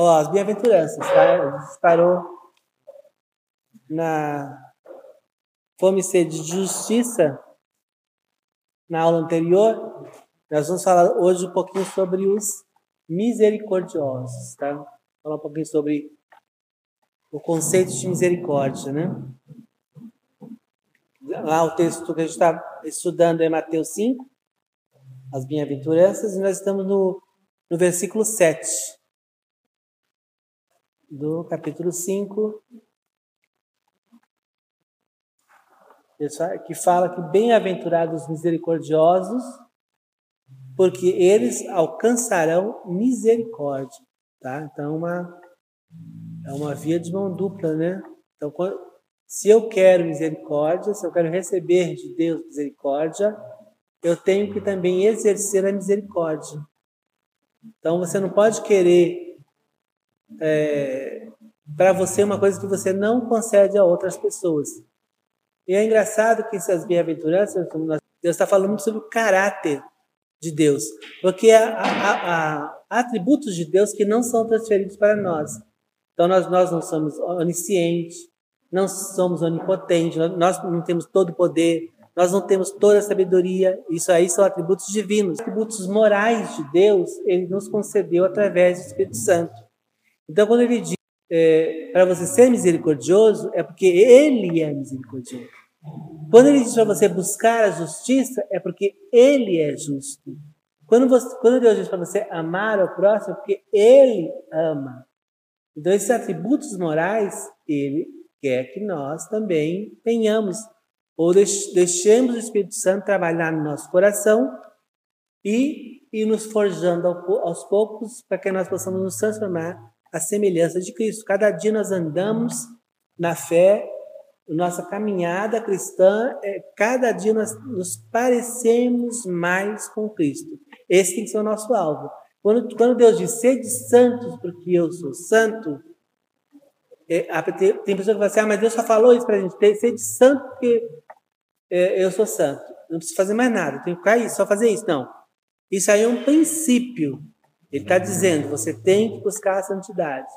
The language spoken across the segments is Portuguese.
Ó, as bem-aventuranças, tá? Parou na fome e sede de justiça na aula anterior. Nós vamos falar hoje um pouquinho sobre os misericordiosos, tá? Falar um pouquinho sobre o conceito de misericórdia, né? Lá o texto que a gente está estudando é Mateus 5, as bem-aventuranças, e nós estamos no, no versículo 7 do capítulo 5, que fala que bem-aventurados misericordiosos, porque eles alcançarão misericórdia, tá? Então, uma, é uma via de mão dupla, né? Então, quando, se eu quero misericórdia, se eu quero receber de Deus misericórdia, eu tenho que também exercer a misericórdia. Então você não pode querer é, para você uma coisa que você não concede a outras pessoas. E é engraçado que essas bem-aventuranças, Deus está falando muito sobre o caráter de Deus, porque há, há, há, atributos de Deus que não são transferidos para nós. Então nós, nós não somos oniscientes, não somos onipotentes, nós não temos todo o poder, nós não temos toda a sabedoria. Isso aí são atributos divinos. Atributos morais de Deus, ele nos concedeu através do Espírito Santo. Então, quando ele diz é, para você ser misericordioso, é porque ele é misericordioso. Quando ele diz para você buscar a justiça, é porque ele é justo. Quando, você, quando Deus diz para você amar o próximo, é porque ele ama. Então, esses atributos morais, ele quer que nós também tenhamos, ou deixemos o Espírito Santo trabalhar no nosso coração e, e nos forjando aos poucos para que nós possamos nos transformar à semelhança de Cristo. Cada dia nós andamos na fé, nossa caminhada cristã, é, cada dia nós nos parecemos mais com Cristo. Esse tem que ser o nosso alvo. Quando, quando Deus diz, sede santos porque eu sou santo, é, tem pessoa que fala assim, ah, mas Deus só falou isso para a gente, tem ser de santo porque é, eu sou santo. Não preciso fazer mais nada, tenho que ficar isso, só fazer isso. Não. Isso aí é um princípio. Ele está dizendo, você tem que buscar a santidade.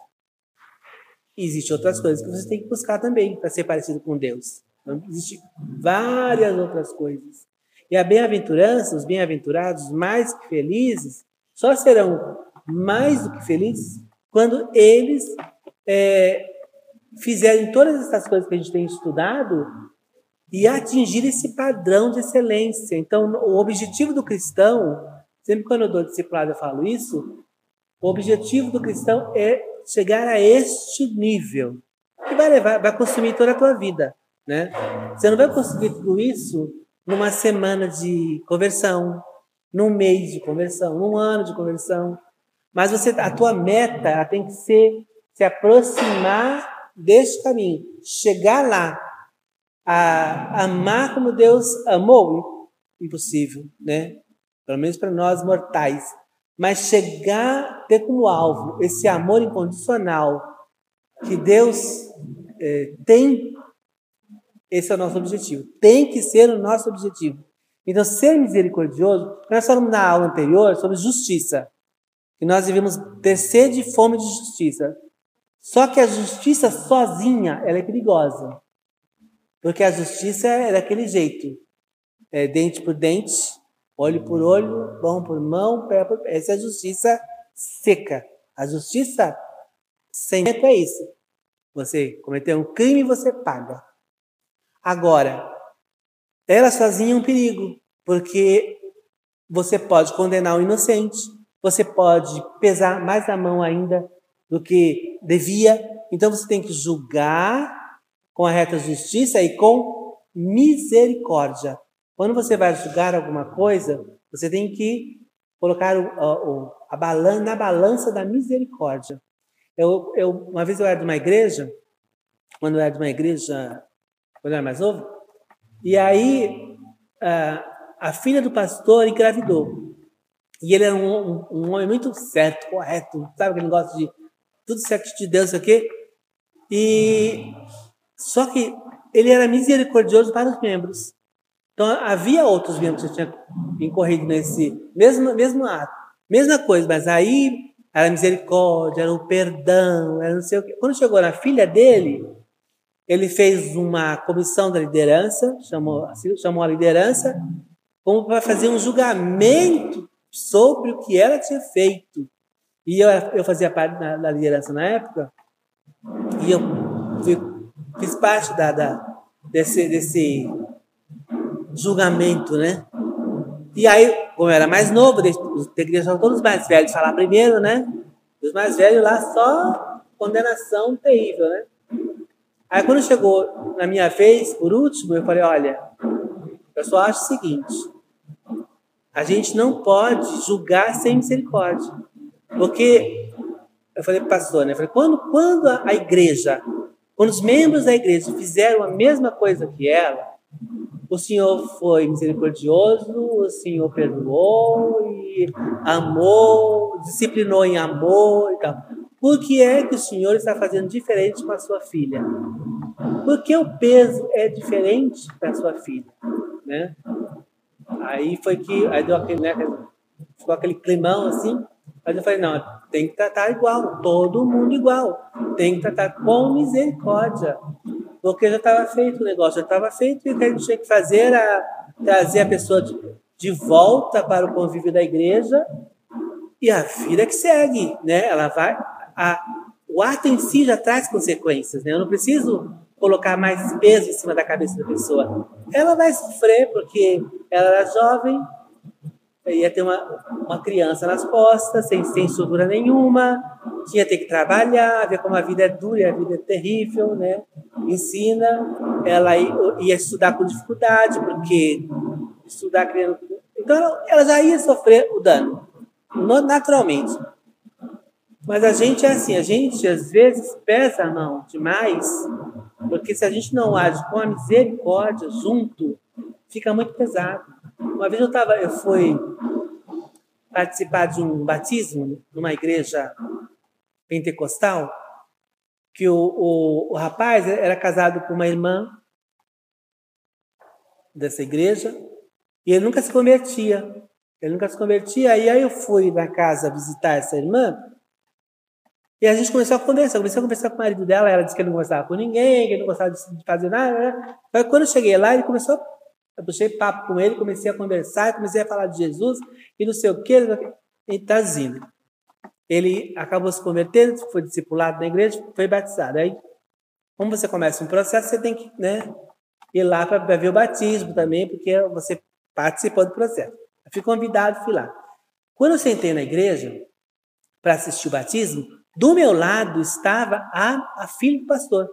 Existem outras coisas que você tem que buscar também para ser parecido com Deus. Então, existem várias outras coisas. E a bem-aventurança, os bem-aventurados, mais que felizes, só serão mais do que felizes quando eles é, fizerem todas essas coisas que a gente tem estudado e atingir esse padrão de excelência. Então, o objetivo do cristão, sempre quando eu dou discipulado eu falo isso, o objetivo do cristão é chegar a este nível, que vai levar, vai consumir toda a tua vida, né? Você não vai conseguir tudo isso numa semana de conversão, num mês de conversão, num ano de conversão, mas você, a tua meta tem que ser se aproximar deste caminho, chegar lá, a amar como Deus amou, impossível, né? Pelo menos para nós mortais. Mas chegar, ter como alvo esse amor incondicional que Deus é, tem, esse é o nosso objetivo. Tem que ser o nosso objetivo. Então, ser misericordioso, nós falamos na aula anterior sobre justiça, que nós devemos ter sede e fome de justiça. Só que a justiça sozinha, ela é perigosa. Porque a justiça é daquele jeito. É dente por dente, olho por olho, mão por mão, pé por pé. Essa é a justiça seca. A justiça sem é isso. Você cometeu um crime, você paga. Agora, ela sozinha é um perigo, porque você pode condenar o inocente, você pode pesar mais a mão ainda do que devia. Então você tem que julgar com a reta justiça e com misericórdia. Quando você vai julgar alguma coisa, você tem que colocar o, o, a balança, na balança da misericórdia. Eu, eu, uma vez eu era de uma igreja, quando eu era de uma igreja, quando eu era mais novo, e aí a, a filha do pastor engravidou. E ele era um, um, um homem muito certo, correto, sabe aquele negócio de tudo certo de Deus aqui. E só que ele era misericordioso para os membros. Então havia outros membros que tinham incorrido nesse mesmo mesmo ato, mesma coisa, mas aí era misericórdia, era o perdão, era não sei o quê. Quando chegou na filha dele, ele fez uma comissão da liderança, chamou, chamou a liderança, como para fazer um julgamento sobre o que ela tinha feito. E eu, eu fazia parte da, da liderança na época, e eu fui, fiz parte da, da, desse, desse julgamento, né? E aí, como eu era mais novo, tem que deixar todos os mais velhos falar primeiro, né? Os mais velhos lá só condenação terrível, né? Aí quando chegou na minha vez, por último, eu falei, olha, eu só acho o seguinte, a gente não pode julgar sem misericórdia. Porque, eu falei para pastor, né? Eu falei, quando, quando a igreja, quando os membros da igreja fizeram a mesma coisa que ela, o Senhor foi misericordioso, o Senhor perdoou e amou, disciplinou em amor e tal. Por que é que o Senhor está fazendo diferente com a sua filha? Porque o peso é diferente para a sua filha, né? Aí foi que aí deu aquele, né, ficou aquele climão assim. Mas eu falei, não, tem que tratar igual, todo mundo igual. Tem que tratar com misericórdia porque já estava feito o negócio, já estava feito e o que a gente tinha que fazer era trazer a pessoa de, de volta para o convívio da igreja e a vida que segue, né? Ela vai, a, o ato em si já traz consequências, né? Eu não preciso colocar mais peso em cima da cabeça da pessoa. Ela vai sofrer porque ela era jovem, ia ter uma, uma criança nas costas, sem, estrutura nenhuma, tinha ter que trabalhar, ver como a vida é dura, a vida é terrível, né? Ensina, ela ia estudar com dificuldade, porque estudar criando. Então ela já ia sofrer o dano, naturalmente. Mas a gente é assim, a gente às vezes pesa a mão demais, porque se a gente não age com a misericórdia junto, fica muito pesado. Uma vez eu tava, eu fui participar de um batismo numa igreja pentecostal, que o, o, o rapaz era casado com uma irmã dessa igreja e ele nunca se convertia. Ele nunca se convertia. E aí eu fui na casa visitar essa irmã e a gente começou a conversar. Comecei a conversar com o marido dela. Ela disse que ele não gostava com ninguém, que ele não gostava de fazer nada. Né? Aí quando eu cheguei lá, ele começou. Eu puxei papo com ele, comecei a conversar, comecei a falar de Jesus e não sei o que. Ele está ele acabou se convertendo, foi discipulado na igreja, foi batizado. Aí, como você começa um processo, você tem que né, ir lá para ver o batismo também, porque você participou do processo. Eu fui convidado, fui lá. Quando eu sentei na igreja para assistir o batismo, do meu lado estava a, a filha do pastor.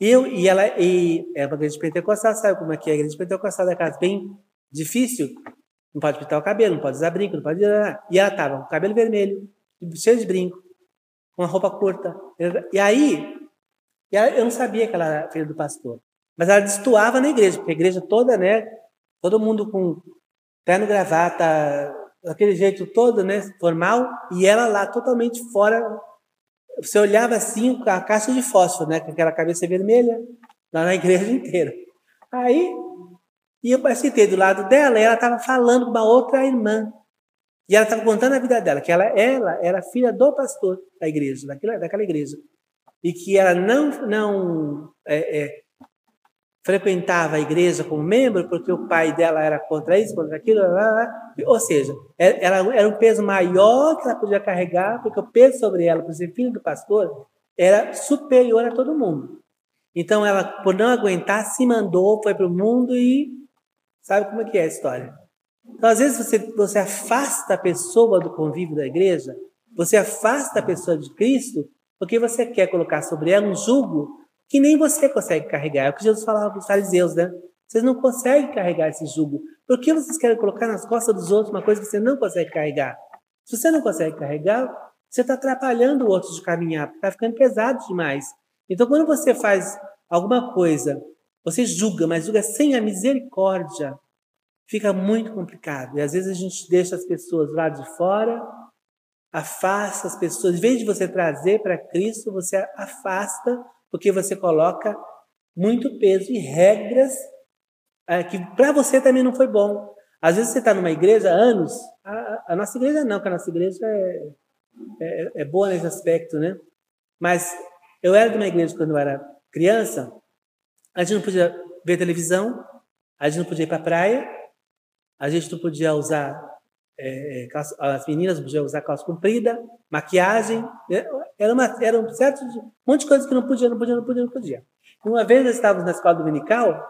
Eu e ela e é uma igreja pentecostal, sabe como é que é a igreja pentecostal da casa bem difícil. Não pode pintar o cabelo, não pode usar brinco, não pode. E ela estava com o cabelo vermelho, cheio de brinco, com uma roupa curta. E aí, eu não sabia que ela era filha do pastor. Mas ela destoava na igreja, porque a igreja toda, né? Todo mundo com terno, gravata, aquele jeito todo, né? Formal, e ela lá totalmente fora. Você olhava assim, a caixa de fósforo, né? Com aquela cabeça vermelha, lá na igreja inteira. Aí e eu sentei do lado dela e ela estava falando com uma outra irmã. E ela estava contando a vida dela, que ela, ela era filha do pastor da igreja, daquela, daquela igreja. E que ela não, não é, é, frequentava a igreja como membro, porque o pai dela era contra isso, contra aquilo. Ou seja, é, ela era um peso maior que ela podia carregar, porque o peso sobre ela, por ser filho do pastor, era superior a todo mundo. Então ela, por não aguentar, se mandou, foi para o mundo e Sabe como é que é a história? Então, às vezes, você, você afasta a pessoa do convívio da igreja, você afasta a pessoa de Cristo, porque você quer colocar sobre ela um jugo que nem você consegue carregar. É o que Jesus falava para os fariseus, né? Vocês não conseguem carregar esse jugo. Por que vocês querem colocar nas costas dos outros uma coisa que você não consegue carregar? Se você não consegue carregar, você está atrapalhando o outro de caminhar, está ficando pesado demais. Então, quando você faz alguma coisa você julga, mas julga sem a misericórdia. Fica muito complicado. E às vezes a gente deixa as pessoas lá de fora, afasta as pessoas. Em vez de você trazer para Cristo, você afasta, porque você coloca muito peso e regras é, que para você também não foi bom. Às vezes você está numa igreja há anos, a, a, nossa igreja não, que a nossa igreja é, é, é boa nesse aspecto, né? Mas eu era de uma igreja quando eu era criança, a gente não podia ver televisão, a gente não podia ir para a praia, a gente não podia usar é, é as meninas podiam usar calça comprida, maquiagem, né? era, uma, era um certo um monte de coisas que não podia, não podia, não podia, não podia. Uma vez nós estávamos na escola dominical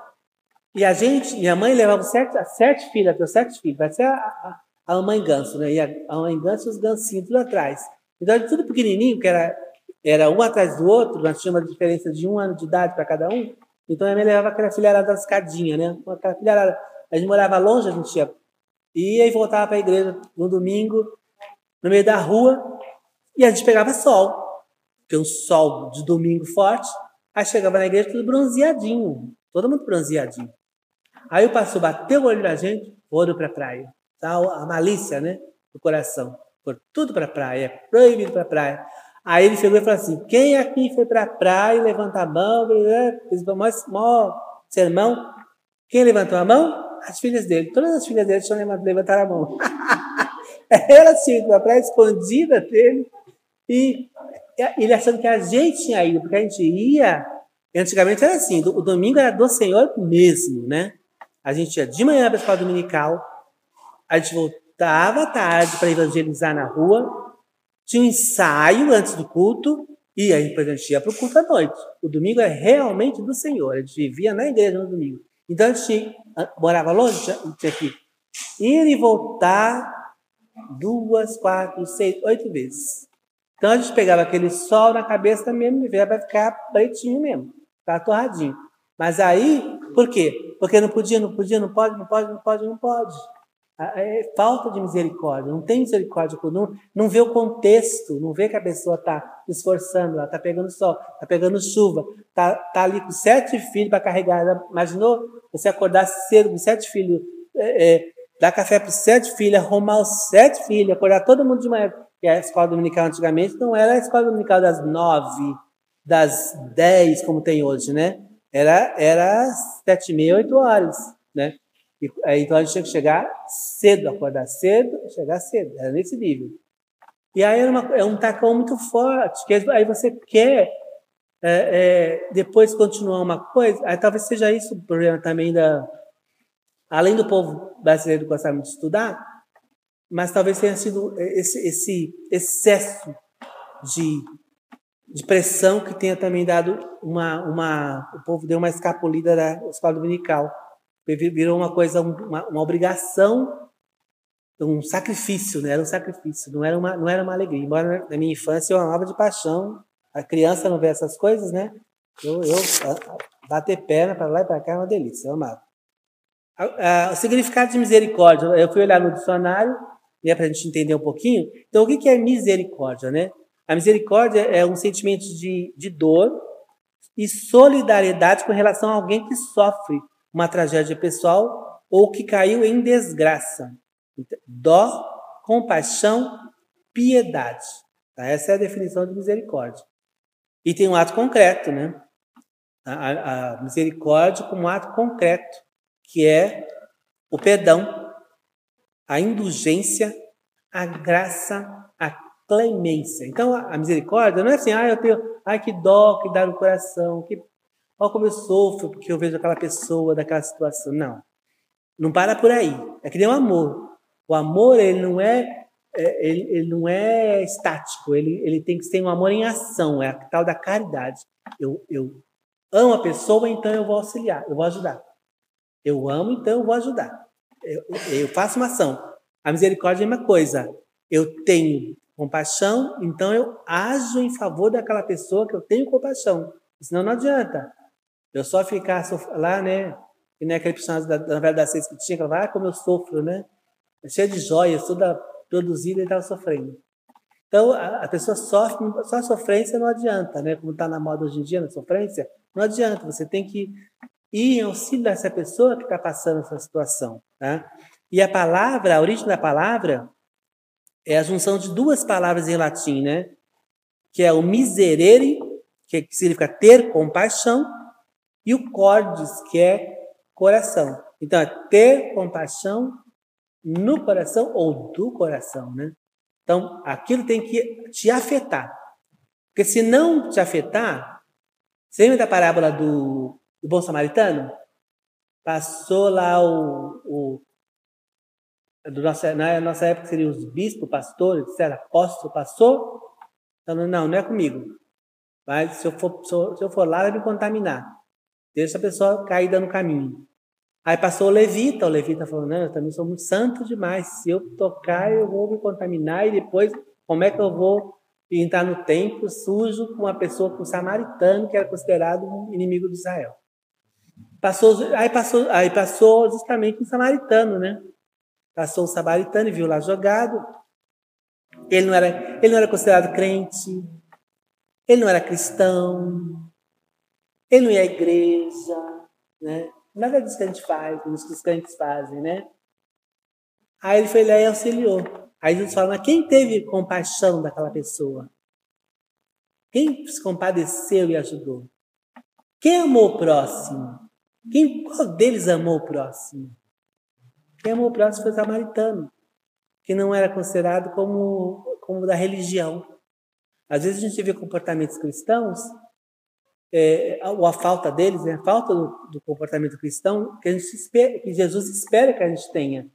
e a gente, minha mãe levava sete, sete filhas, deu sete filhos, vai ser a, a, a mãe ganso, né? E a, a mãe ganso e os gancinhos tudo atrás. Então, tudo pequenininho, que era, era um atrás do outro, nós tínhamos uma diferença de um ano de idade para cada um. Então, a minha mãe levava aquela filharada da escadinha, né? Aquela filharada. A gente morava longe, a gente ia E voltava para a igreja no domingo, no meio da rua, e a gente pegava sol. Porque um sol de domingo forte. Aí chegava na igreja tudo bronzeadinho. Todo mundo bronzeadinho. Aí o pastor bateu o olho na gente, olho para a praia. Tá? A malícia, né? Do coração. Por tudo para a praia, é proibido para a praia. Aí ele chegou e falou assim: quem aqui foi para a praia, levanta a mão, fez o maior sermão. Quem levantou a mão? As filhas dele, todas as filhas dele levantado a mão. Ela tinha ido para a escondida dele e ele achando que a gente tinha ido, porque a gente ia. Antigamente era assim: o domingo era do Senhor mesmo, né? A gente ia de manhã para a escola dominical, a gente voltava à tarde para evangelizar na rua, tinha um ensaio antes do culto, e aí depois a gente ia para o culto à noite. O domingo é realmente do Senhor, a gente vivia na igreja no domingo. Então a gente morava longe, tinha que ir e voltar duas, quatro, seis, oito vezes. Então a gente pegava aquele sol na cabeça mesmo e vai ficar pretinho mesmo, ficar torradinho. Mas aí, por quê? Porque não podia, não podia, não pode, não pode, não pode, não pode. É falta de misericórdia, não tem misericórdia, não, não vê o contexto, não vê que a pessoa está esforçando, ela está pegando sol, está pegando chuva, está tá ali com sete filhos para carregar. Imaginou você acordar cedo com sete filhos, é, é, dar café para sete filhos, arrumar os sete filhos, acordar todo mundo de manhã. E a escola dominical antigamente não era a escola dominical das nove, das dez, como tem hoje, né? Era, era sete e meia, oito horas, né? E, então a gente tinha que chegar cedo, acordar cedo, chegar cedo, era nesse nível. E aí era uma, é um tacão muito forte, que aí você quer é, é, depois continuar uma coisa, aí talvez seja isso o problema também da. Além do povo brasileiro gostar muito de estudar, mas talvez tenha sido esse, esse excesso de, de pressão que tenha também dado uma, uma. O povo deu uma escapulida da escola dominical virou uma coisa, uma, uma obrigação, um sacrifício, né? Era um sacrifício, não era uma, não era uma alegria. Embora na minha infância eu amava de paixão, a criança não vê essas coisas, né? Eu, eu bater perna para lá e para cá é uma delícia, eu amava. O significado de misericórdia, eu fui olhar no dicionário, né, para a gente entender um pouquinho. Então, o que é misericórdia, né? A misericórdia é um sentimento de, de dor e solidariedade com relação a alguém que sofre uma tragédia pessoal ou que caiu em desgraça. Dó, compaixão, piedade. Tá? Essa é a definição de misericórdia. E tem um ato concreto, né? A, a misericórdia como um ato concreto, que é o perdão, a indulgência, a graça, a clemência. Então, a, a misericórdia não é assim, ah, eu tenho, ai, que dó que dá no coração, que Olha como eu sofro porque eu vejo aquela pessoa daquela situação. Não. Não para por aí. É que nem o amor. O amor, ele não é, é ele, ele, não é estático. Ele, ele tem que ser um amor em ação. É a tal da caridade. Eu, eu amo a pessoa, então eu vou auxiliar, eu vou ajudar. Eu amo, então eu vou ajudar. Eu, eu faço uma ação. A misericórdia é uma coisa. Eu tenho compaixão, então eu ajo em favor daquela pessoa que eu tenho compaixão. Senão não adianta. Eu só ficar lá, né? E nem aquele personagem da, da novela das seis que tinha, que falava, ah, como eu sofro, né? É cheio de joias, toda produzida e estava sofrendo. Então, a, a, pessoa sofre, só a sofrência não adianta, né? Como está na moda hoje em dia, na sofrência, não adianta. Você tem que ir em auxílio dessa pessoa que está passando essa situação, tá? E a palavra, a origem da palavra, é a junção de duas palavras em latim, né? Que é o miserere, que significa ter compaixão, e o cordes, que é coração. Então, é ter compaixão no coração ou do coração, né? Então, Então, aquilo tem que te afetar. Porque se não te afetar, você lembra da parábola do, do bom samaritano? Passou lá o, o do nossa, na nossa época seriam os bispos, pastores, etc. Apóstolo, passou, falando, não, não é comigo. Mas se eu for, se eu for lá, vai me contaminar. Deixa a pessoa caída no caminho. Aí passou o levita, o levita falou, não, eu também sou muito santo demais. Se eu tocar, eu vou me contaminar e depois, como é que eu vou entrar no templo sujo com uma pessoa, com um samaritano, que era considerado um inimigo de Israel? Passou, aí, passou, aí passou justamente um samaritano, né? Passou um samaritano e viu lá jogado. Ele não era, ele não era considerado crente, ele não era cristão, ele não ia à igreja, né? Nada disso que a gente que os crentes fazem, né? Aí ele foi lá e auxiliou. Aí Jesus fala, mas quem teve compaixão daquela pessoa? Quem se compadeceu e ajudou? Quem amou o próximo? Quem, qual deles amou o próximo? Quem amou o próximo foi o samaritano, que não era considerado como, como da religião. Às vezes a gente vê comportamentos cristãos é, ou a falta deles, né, a falta do, do, comportamento cristão que, a gente espera, que Jesus espera que a gente tenha.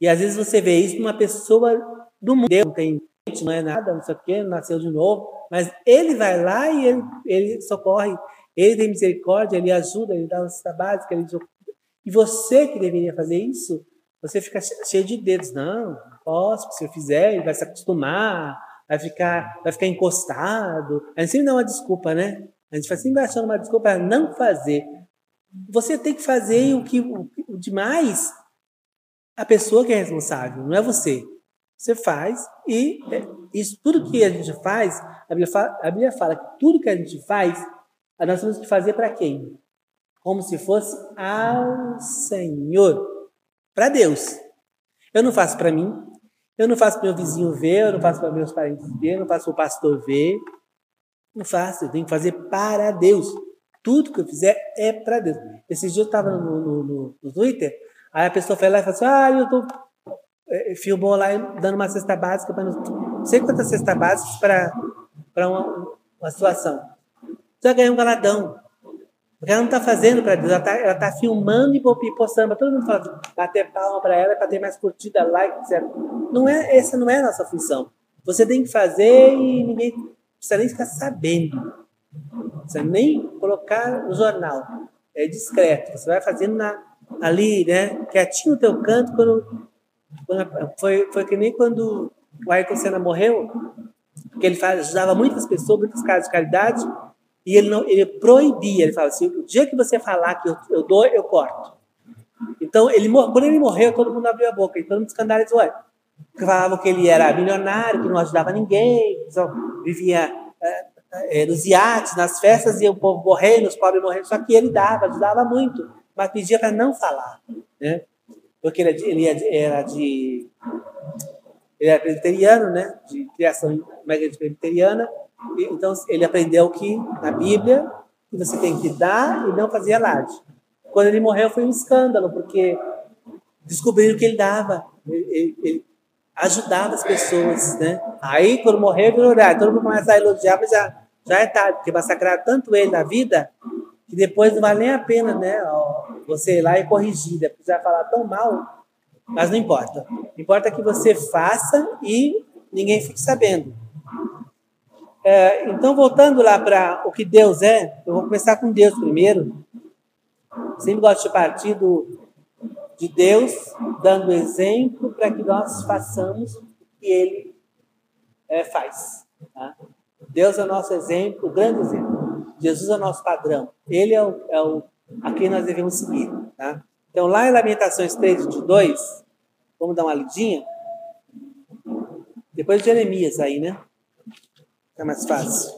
E às vezes você vê isso numa pessoa do mundo, não tem não é nada, não sei o quê, nasceu de novo, mas ele vai lá e ele, ele socorre, ele tem misericórdia, ele ajuda, ele dá uma básica, ele e você que deveria fazer isso, você fica cheio de dedos. Não, não posso, se eu fizer, ele vai se acostumar, vai ficar, vai ficar encostado. A gente sempre dá uma desculpa, né? A gente sempre achando uma desculpa para não fazer. Você tem que fazer o que o, o demais a pessoa que é responsável, não é você. Você faz e é, isso tudo que a gente faz, a Bíblia fala, a Bíblia fala que tudo que a gente faz, nós temos que fazer para quem? Como se fosse ao Senhor, para Deus. Eu não faço para mim, eu não faço para meu vizinho ver, eu não faço para meus parentes ver, eu não faço para o pastor ver, não faço, eu tenho que fazer para Deus. Tudo que eu fizer é para Deus. Esses dias eu estava no, no, no, no, Twitter, aí a pessoa foi lá e falou assim: Ah, eu tô. É, filmou lá dando uma cesta básica para não sei quantas cestas básicas para uma, uma situação. Já ganhou um galadão. Porque ela não está fazendo para Deus, ela está tá filmando e postando para todo mundo falar, bater palma para ela, para ter mais curtida, like, etc. Não é, essa não é a nossa função. Você tem que fazer e ninguém precisa nem ficar sabendo. Precisa nem colocar no jornal. É discreto. Você vai fazendo na, ali, né? Quietinho no teu canto. Quando, quando, foi, foi que nem quando o Ayrton Senna morreu, que ele ajudava muitas pessoas, muitos casos de caridade, e ele, não, ele proibia. Ele falava assim: o dia que você falar que eu, eu dou, eu corto. Então, ele, quando ele morreu, todo mundo abriu a boca, e todo mundo escandalizou. Porque falavam que ele era milionário, que não ajudava ninguém, só vivia é, é, nos iates, nas festas, e o povo morrendo, os pobres morrendo. Só que ele dava, ajudava muito, mas pedia para não falar. Né? Porque ele, ele era de. Ele era presbiteriano, né? de criação uma igreja presbiteriana. Então, ele aprendeu que na Bíblia você tem que dar e não fazer alarde. Quando ele morreu, foi um escândalo, porque descobriram que ele dava. Ele, ele, ajudava as pessoas, né? Aí, quando morreu, virou olhar. Todo mundo começa a elogiar, mas já, já é tarde, porque massacraram tanto ele na vida que depois não vale nem a pena, né? Você ir lá e corrigir. Depois vai falar tão mal, mas não importa. Importa que você faça e ninguém fique sabendo. É, então, voltando lá para o que Deus é, eu vou começar com Deus primeiro. Sempre gosto de partir do, de Deus, dando exemplo para que nós façamos o que Ele é, faz. Tá? Deus é o nosso exemplo, o grande exemplo. Jesus é o nosso padrão. Ele é o, é o a quem nós devemos seguir. Tá? Então, lá em Lamentações 3, 22, vamos dar uma lidinha. Depois de Jeremias aí, né? É mais fácil.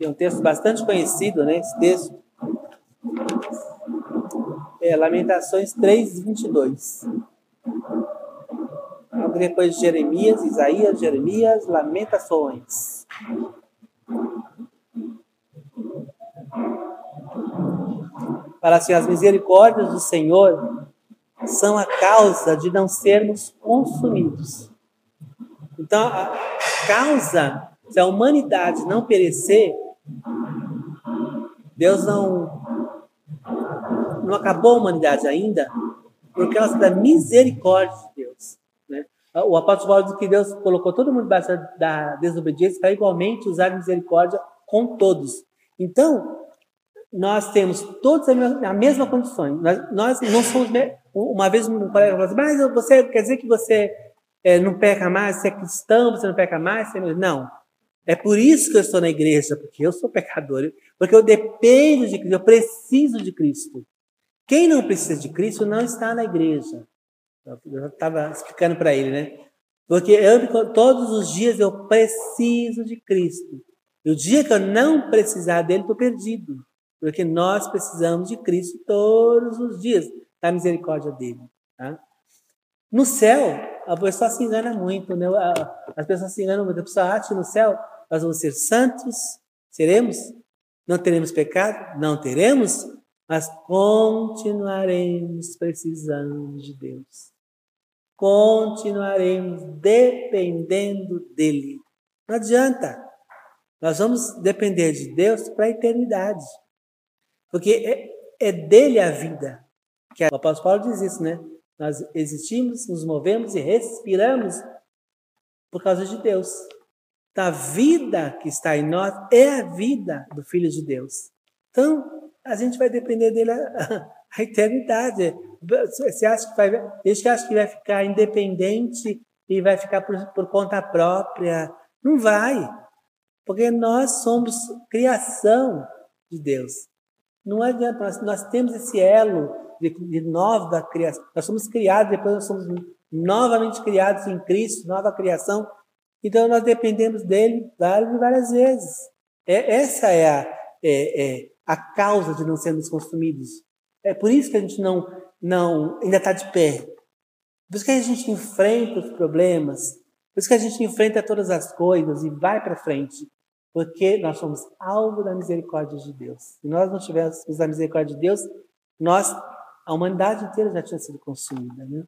É um texto bastante conhecido, né? Esse texto. É Lamentações 3, 22. Logo depois de Jeremias, Isaías, Jeremias, Lamentações. fala assim: as misericórdias do Senhor são a causa de não sermos consumidos. Então, a causa se a humanidade não perecer, Deus não não acabou a humanidade ainda por causa da misericórdia de Deus. Né? O apóstolo Paulo diz que Deus colocou todo mundo debaixo da desobediência para igualmente usar misericórdia com todos. Então, nós temos todos a mesma condição. Nós, nós não somos. Uma vez um colega falou assim: Mas você quer dizer que você é, não peca mais? Você é cristão, você não peca mais? Você não... não. É por isso que eu estou na igreja, porque eu sou pecador, porque eu dependo de Cristo, eu preciso de Cristo. Quem não precisa de Cristo não está na igreja. Eu estava explicando para ele, né? Porque eu, todos os dias eu preciso de Cristo. E o dia que eu não precisar dele, estou perdido. Porque nós precisamos de Cristo todos os dias, da misericórdia dele. Tá? No céu, a pessoa se engana muito, né? As pessoas se enganam muito. A pessoa acha no céu nós vamos ser santos, seremos? Não teremos pecado? Não teremos, mas continuaremos precisando de Deus. Continuaremos dependendo dele. Não adianta. Nós vamos depender de Deus para a eternidade. Porque é, é dele a vida. Que o apóstolo Paulo diz isso, né? Nós existimos, nos movemos e respiramos por causa de Deus. Da vida que está em nós é a vida do Filho de Deus. Então, a gente vai depender dele a, a eternidade. Você acha que vai, gente acha que vai ficar independente e vai ficar por, por conta própria? Não vai. Porque nós somos criação de Deus. Não adianta, nós, nós temos esse elo de, de nova criação. Nós somos criados, depois nós somos novamente criados em Cristo, nova criação. Então nós dependemos dele várias e várias vezes. É, essa é a, é, é a causa de não sermos consumidos. É por isso que a gente não, não ainda está de pé. Por isso que a gente enfrenta os problemas. Por isso que a gente enfrenta todas as coisas e vai para frente. Porque nós somos alvo da misericórdia de Deus. Se nós não tivéssemos a misericórdia de Deus, nós, a humanidade inteira já tinha sido consumida. Né?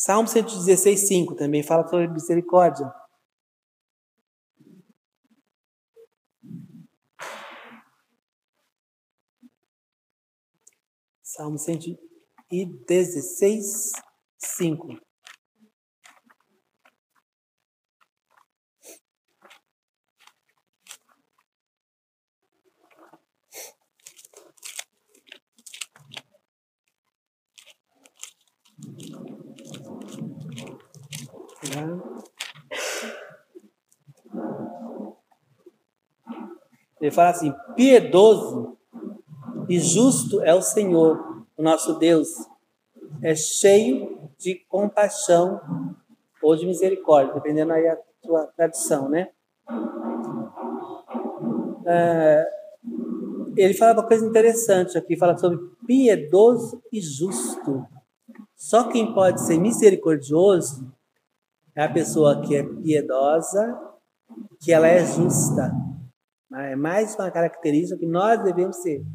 Salmo 116, 5 também fala sobre misericórdia. Salmo 116, 5. Ele fala assim: piedoso e justo é o Senhor, o nosso Deus. É cheio de compaixão ou de misericórdia, dependendo aí da tua tradição, né? É, ele fala uma coisa interessante aqui, fala sobre piedoso e justo. Só quem pode ser misericordioso é a pessoa que é piedosa, que ela é justa. É mais uma característica que nós devemos ser.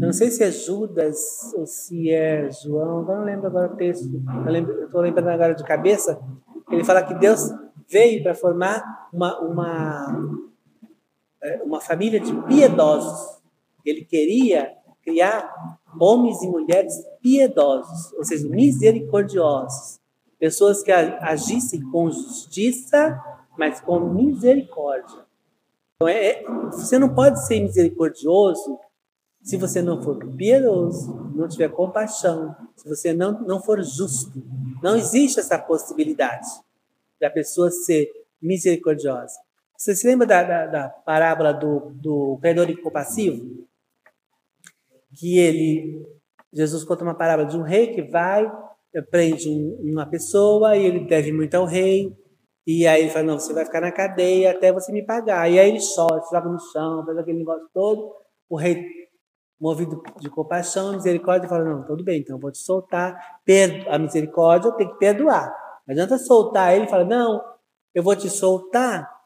Eu não sei se é Judas ou se é João, eu não lembro agora o texto. Eu estou lembrando agora de cabeça. Ele fala que Deus veio para formar uma, uma, é, uma família de piedosos. Ele queria criar homens e mulheres piedosos, ou seja, misericordiosos. Pessoas que agissem com justiça, mas com misericórdia. Então, é, é, você não pode ser misericordioso se você não for piedoso, não tiver compaixão, se você não, não for justo. Não existe essa possibilidade da pessoa ser misericordiosa. Você se lembra da, da, da parábola do, do credor incompassivo? Que ele, Jesus conta uma parábola de um rei que vai, prende uma pessoa e ele deve muito ao rei. E aí ele fala, não, você vai ficar na cadeia até você me pagar. E aí ele chora, se joga no chão, faz aquele negócio todo. O rei, movido de compaixão, misericórdia, fala, não, tudo bem, então eu vou te soltar. Perdo a misericórdia eu tenho que perdoar. Não adianta soltar ele fala, não, eu vou te soltar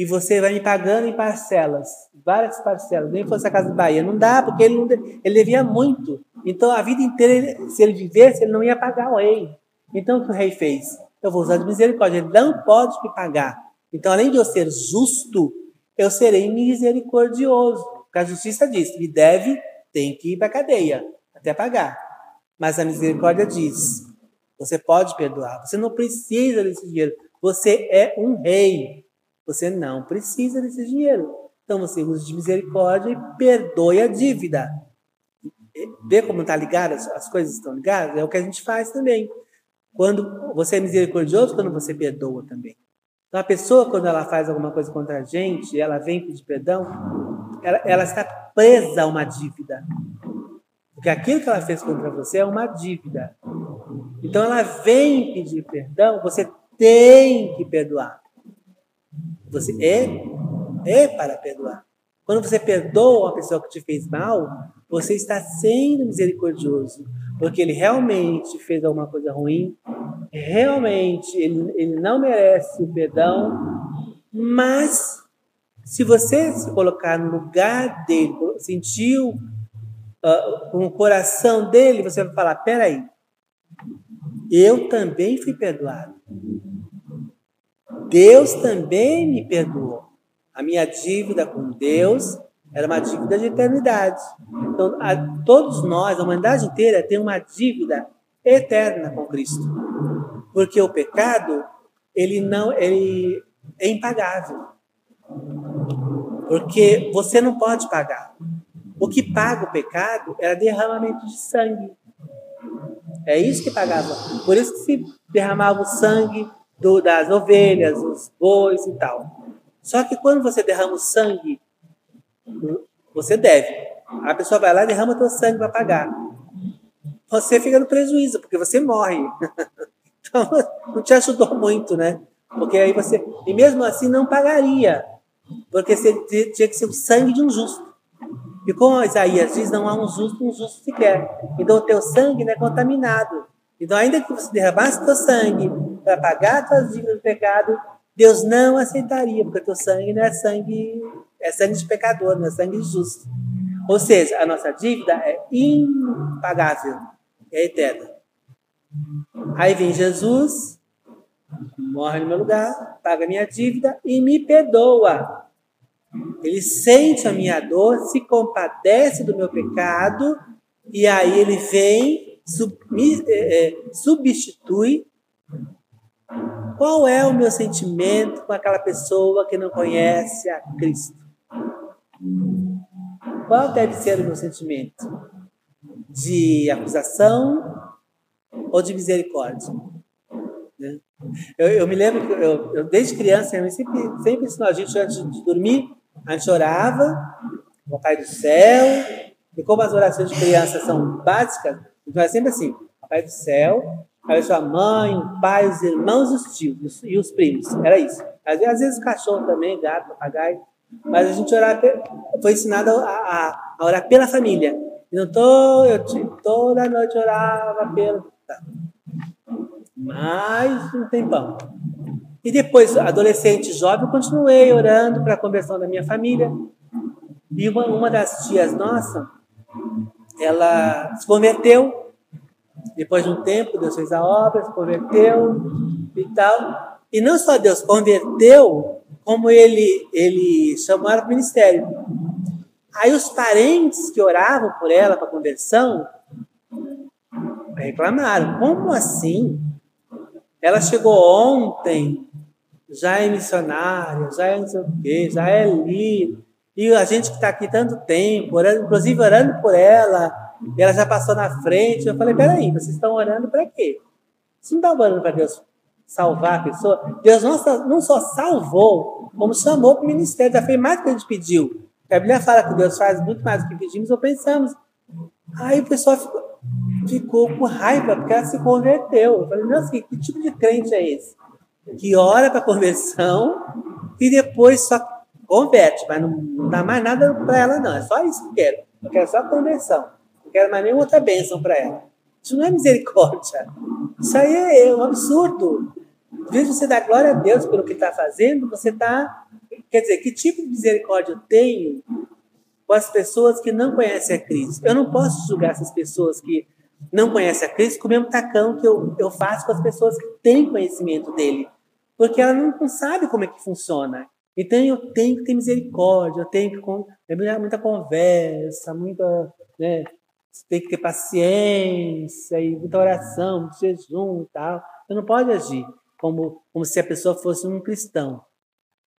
e você vai me pagando em parcelas, várias parcelas. Nem fosse a casa Bahia, não dá, porque ele, não, ele devia muito. Então a vida inteira, se ele vivesse, ele não ia pagar o rei. Então o que o rei fez? Eu vou usar de misericórdia. Ele não pode me pagar. Então, além de eu ser justo, eu serei misericordioso. Porque a justiça diz: me deve, tem que ir para a cadeia até pagar. Mas a misericórdia diz: você pode perdoar. Você não precisa desse dinheiro. Você é um rei. Você não precisa desse dinheiro. Então você usa de misericórdia e perdoe a dívida. Vê como está ligado, as coisas estão ligadas? É o que a gente faz também. Quando você é misericordioso, quando você perdoa também. Então a pessoa, quando ela faz alguma coisa contra a gente, ela vem pedir perdão, ela, ela está presa a uma dívida. Porque aquilo que ela fez contra você é uma dívida. Então ela vem pedir perdão, você tem que perdoar. Você é, é para perdoar. Quando você perdoa uma pessoa que te fez mal, você está sendo misericordioso, porque ele realmente fez alguma coisa ruim, realmente ele, ele não merece o perdão, mas se você se colocar no lugar dele, sentiu uh, com o coração dele, você vai falar: peraí, eu também fui perdoado. Deus também me perdoou. A minha dívida com Deus era uma dívida de eternidade. Então, a, todos nós, a humanidade inteira, tem uma dívida eterna com Cristo. Porque o pecado, ele não, ele é impagável. Porque você não pode pagar. O que paga o pecado era derramamento de sangue. É isso que pagava. Por isso que se derramava o sangue do, das ovelhas, os bois e tal. Só que quando você derrama o sangue, você deve. A pessoa vai lá e derrama teu sangue para pagar. Você fica no prejuízo, porque você morre. Então, não te ajudou muito, né? Porque aí você. E mesmo assim não pagaria. Porque tinha que ser o sangue de um justo. E como Isaías diz, não há um justo, um justo sequer. Então o teu sangue não é contaminado. Então, ainda que você derramasse teu sangue para pagar tuas dívidas do pecado, Deus não aceitaria, porque teu sangue não é sangue, é sangue de pecador, não é sangue de justo. Ou seja, a nossa dívida é impagável, é eterna. Aí vem Jesus, morre no meu lugar, paga minha dívida e me perdoa. Ele sente a minha dor, se compadece do meu pecado, e aí ele vem, é, é, substitui. Qual é o meu sentimento com aquela pessoa que não conhece a Cristo? Qual deve ser o meu sentimento? De acusação ou de misericórdia? Né? Eu, eu, me lembro que eu, eu, desde criança, eu sempre, sempre ensinou a gente antes de dormir a gente orava, o Pai do céu, e como as orações de criança são básicas, então é sempre assim: Pai do céu, a mãe, o pai, os irmãos, os tios e os primos. Era isso. Às vezes, às vezes cachorro também, gato, papagaio. Mas a gente orava, foi ensinado a, a, a orar pela família. Então, tô, eu toda noite orava pela. Tá. Mais um tempão. E depois, adolescente, jovem, eu continuei orando para a conversão da minha família. E uma, uma das tias nossa, ela se converteu. Depois de um tempo, Deus fez a obra, se converteu e tal. E não só Deus converteu, como ele, ele ela para o ministério. Aí os parentes que oravam por ela para conversão reclamaram: como assim? Ela chegou ontem já é missionária, já é não sei o quê, já é líder. E a gente que está aqui tanto tempo, orando, inclusive orando por ela, e ela já passou na frente. Eu falei: peraí, vocês estão orando para quê? Vocês não estão orando para Deus salvar a pessoa? Deus não não só salvou, como chamou para o ministério, já fez mais do que a gente pediu. A Bíblia fala que Deus faz muito mais do que pedimos ou pensamos. Aí o pessoal ficou, ficou com raiva, porque ela se converteu. Eu falei, nossa, que, que tipo de crente é esse? que ora para conversão e depois só converte, mas não, dá mais nada para ela, não. É só isso que eu quero. Eu quero só conversão. Não quero mais nenhuma outra bênção para ela. Isso não é misericórdia. Isso aí é um absurdo. Vezes você dá glória a Deus pelo que está fazendo, você está. Quer dizer, que tipo de misericórdia eu tenho com as pessoas que não conhecem a Cristo? Eu não posso julgar essas pessoas que não conhecem a Cristo com o mesmo tacão que eu, eu faço com as pessoas que têm conhecimento dele. Porque ela não, não sabe como é que funciona. Então eu tenho que ter misericórdia, eu tenho que é muita conversa, muita, né, tem que ter paciência e muita oração, muito jejum e tal. Você não pode agir como, como se a pessoa fosse um cristão.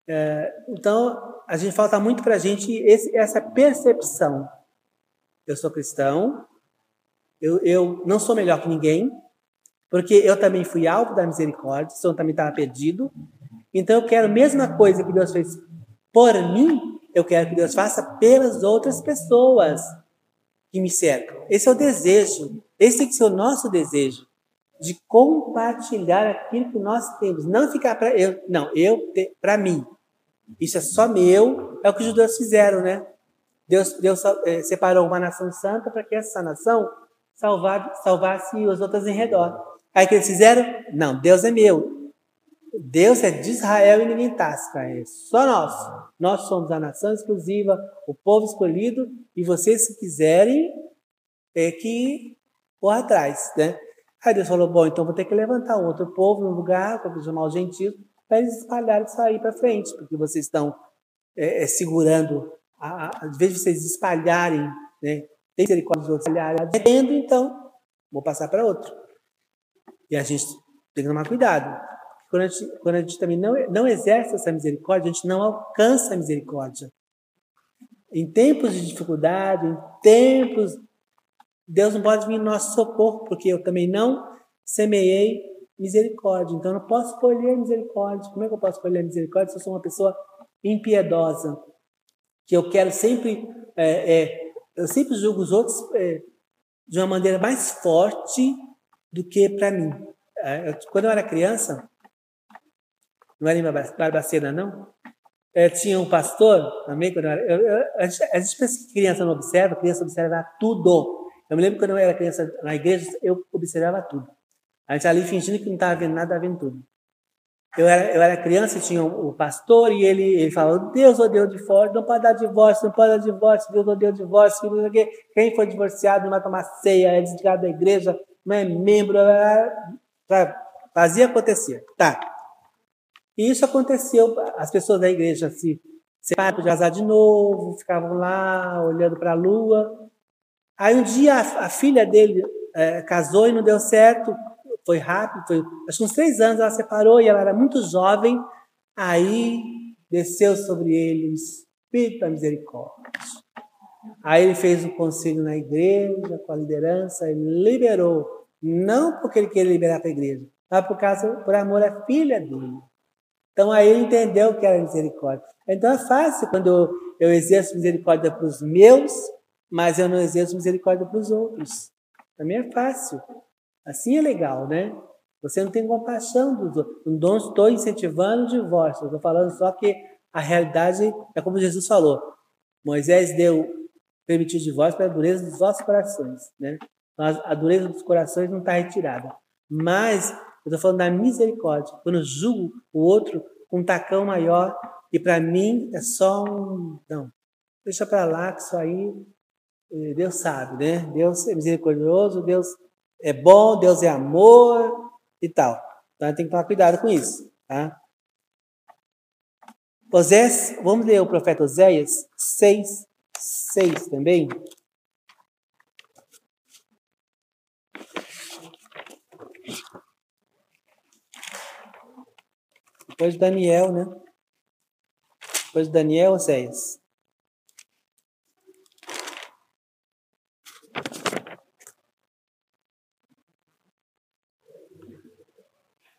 É, então, a gente falta muito para a gente esse, essa percepção. Eu sou cristão, eu, eu não sou melhor que ninguém, porque eu também fui alvo da misericórdia, eu também estava perdido. Então, eu quero a mesma coisa que Deus fez por mim, eu quero que Deus faça pelas outras pessoas que me cercam. Esse é o desejo, esse tem que ser o nosso desejo de compartilhar aquilo que nós temos, não ficar para eu, não, eu para mim. Isso é só meu, é o que os judeus fizeram, né? Deus, Deus é, separou uma nação santa para que essa nação salvasse as outras em redor. Aí que eles fizeram? Não, Deus é meu. Deus é de Israel e ninguém tasca, é só nós. Nós somos a nação exclusiva, o povo escolhido, e vocês, se quiserem, é que corra atrás, né? Aí Deus falou: bom, então vou ter que levantar outro povo no lugar, para chamar os gentios, para eles espalharem isso aí para frente, porque vocês estão é, é, segurando, a, a, às vezes vocês espalharem, né? Tem misericórdia de outros espalharem, tendo, então, vou passar para outro. E a gente tem que tomar cuidado. Quando a gente, quando a gente também não, não exerce essa misericórdia, a gente não alcança a misericórdia. Em tempos de dificuldade, em tempos Deus não pode vir em nosso socorro, porque eu também não semeei misericórdia. Então, eu não posso colher misericórdia. Como é que eu posso colher misericórdia se eu sou uma pessoa impiedosa? Que eu quero sempre, é, é, eu sempre julgo os outros é, de uma maneira mais forte do que para mim. É, quando eu era criança, não era em Barbacena, não? É, tinha um pastor também, quando eu era, eu, eu, a, gente, a gente pensa que criança não observa, criança observa tudo. Eu me lembro quando eu era criança na igreja, eu observava tudo. A gente ali fingindo que não estava vendo nada, estava vendo tudo. Eu era, eu era criança e tinha o um, um pastor e ele, ele falava, Deus odeia o divórcio, não pode dar divórcio, não pode dar divórcio, Deus odeia o divórcio, quem foi divorciado não vai tomar ceia, é desligado da igreja, não é membro, fazia acontecer. Tá. E isso aconteceu, as pessoas da igreja se separaram de casar de novo, ficavam lá olhando para a lua, Aí um dia a, a filha dele é, casou e não deu certo, foi rápido, foi, acho que uns três anos ela separou e ela era muito jovem. Aí desceu sobre ele o Espírito da Misericórdia. Aí ele fez um conselho na igreja, com a liderança, ele liberou, não porque ele queria liberar para a igreja, mas por, causa, por amor à filha dele. Então aí ele entendeu que era misericórdia. Então é fácil quando eu, exerço misericórdia para os meus, mas eu não exerço misericórdia para os outros. Também é fácil. Assim é legal, né? Você não tem compaixão dos outros. Não estou incentivando o divórcio, estou falando só que a realidade é como Jesus falou. Moisés deu, permitiu o divórcio para a dureza dos vossos corações, né? A dureza dos corações não está retirada. Mas eu estou falando da misericórdia. Quando eu julgo o outro com um tacão maior e para mim é só um. Não, deixa para lá que isso aí Deus sabe, né? Deus é misericordioso, Deus é bom, Deus é amor e tal. Então tem que tomar cuidado com isso, tá? Osés, vamos ler o profeta Oséias 6, 6 também. Depois de Daniel, né? Depois de Daniel, Oséias.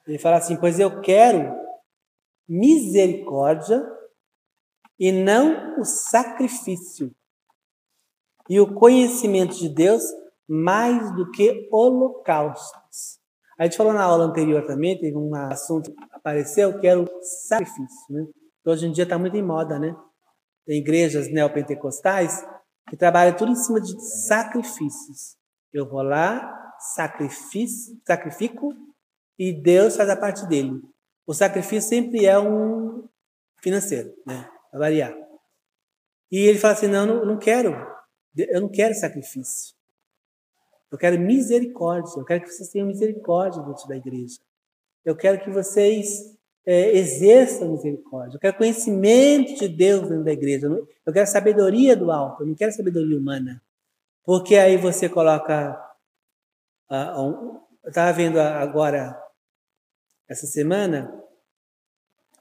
Ele fala assim: Pois eu quero misericórdia e não o sacrifício, e o conhecimento de Deus mais do que holocaustos. A gente falou na aula anterior também, teve um assunto que apareceu que era o sacrifício. Né? Hoje em dia está muito em moda, né? Tem igrejas neopentecostais que trabalham tudo em cima de sacrifícios. Eu vou lá, sacrifico e Deus faz a parte dele. o sacrifício sempre é um financeiro, né? Vai variar. E ele fala assim: não, não, não quero, eu não quero sacrifício. Eu quero misericórdia. Eu quero que vocês tenham misericórdia dentro da igreja. Eu quero que vocês é, exerçam misericórdia. Eu quero conhecimento de Deus dentro da igreja. Eu quero sabedoria do alto. Eu não quero sabedoria humana. Porque aí você coloca. Uh, um, eu estava vendo agora, essa semana,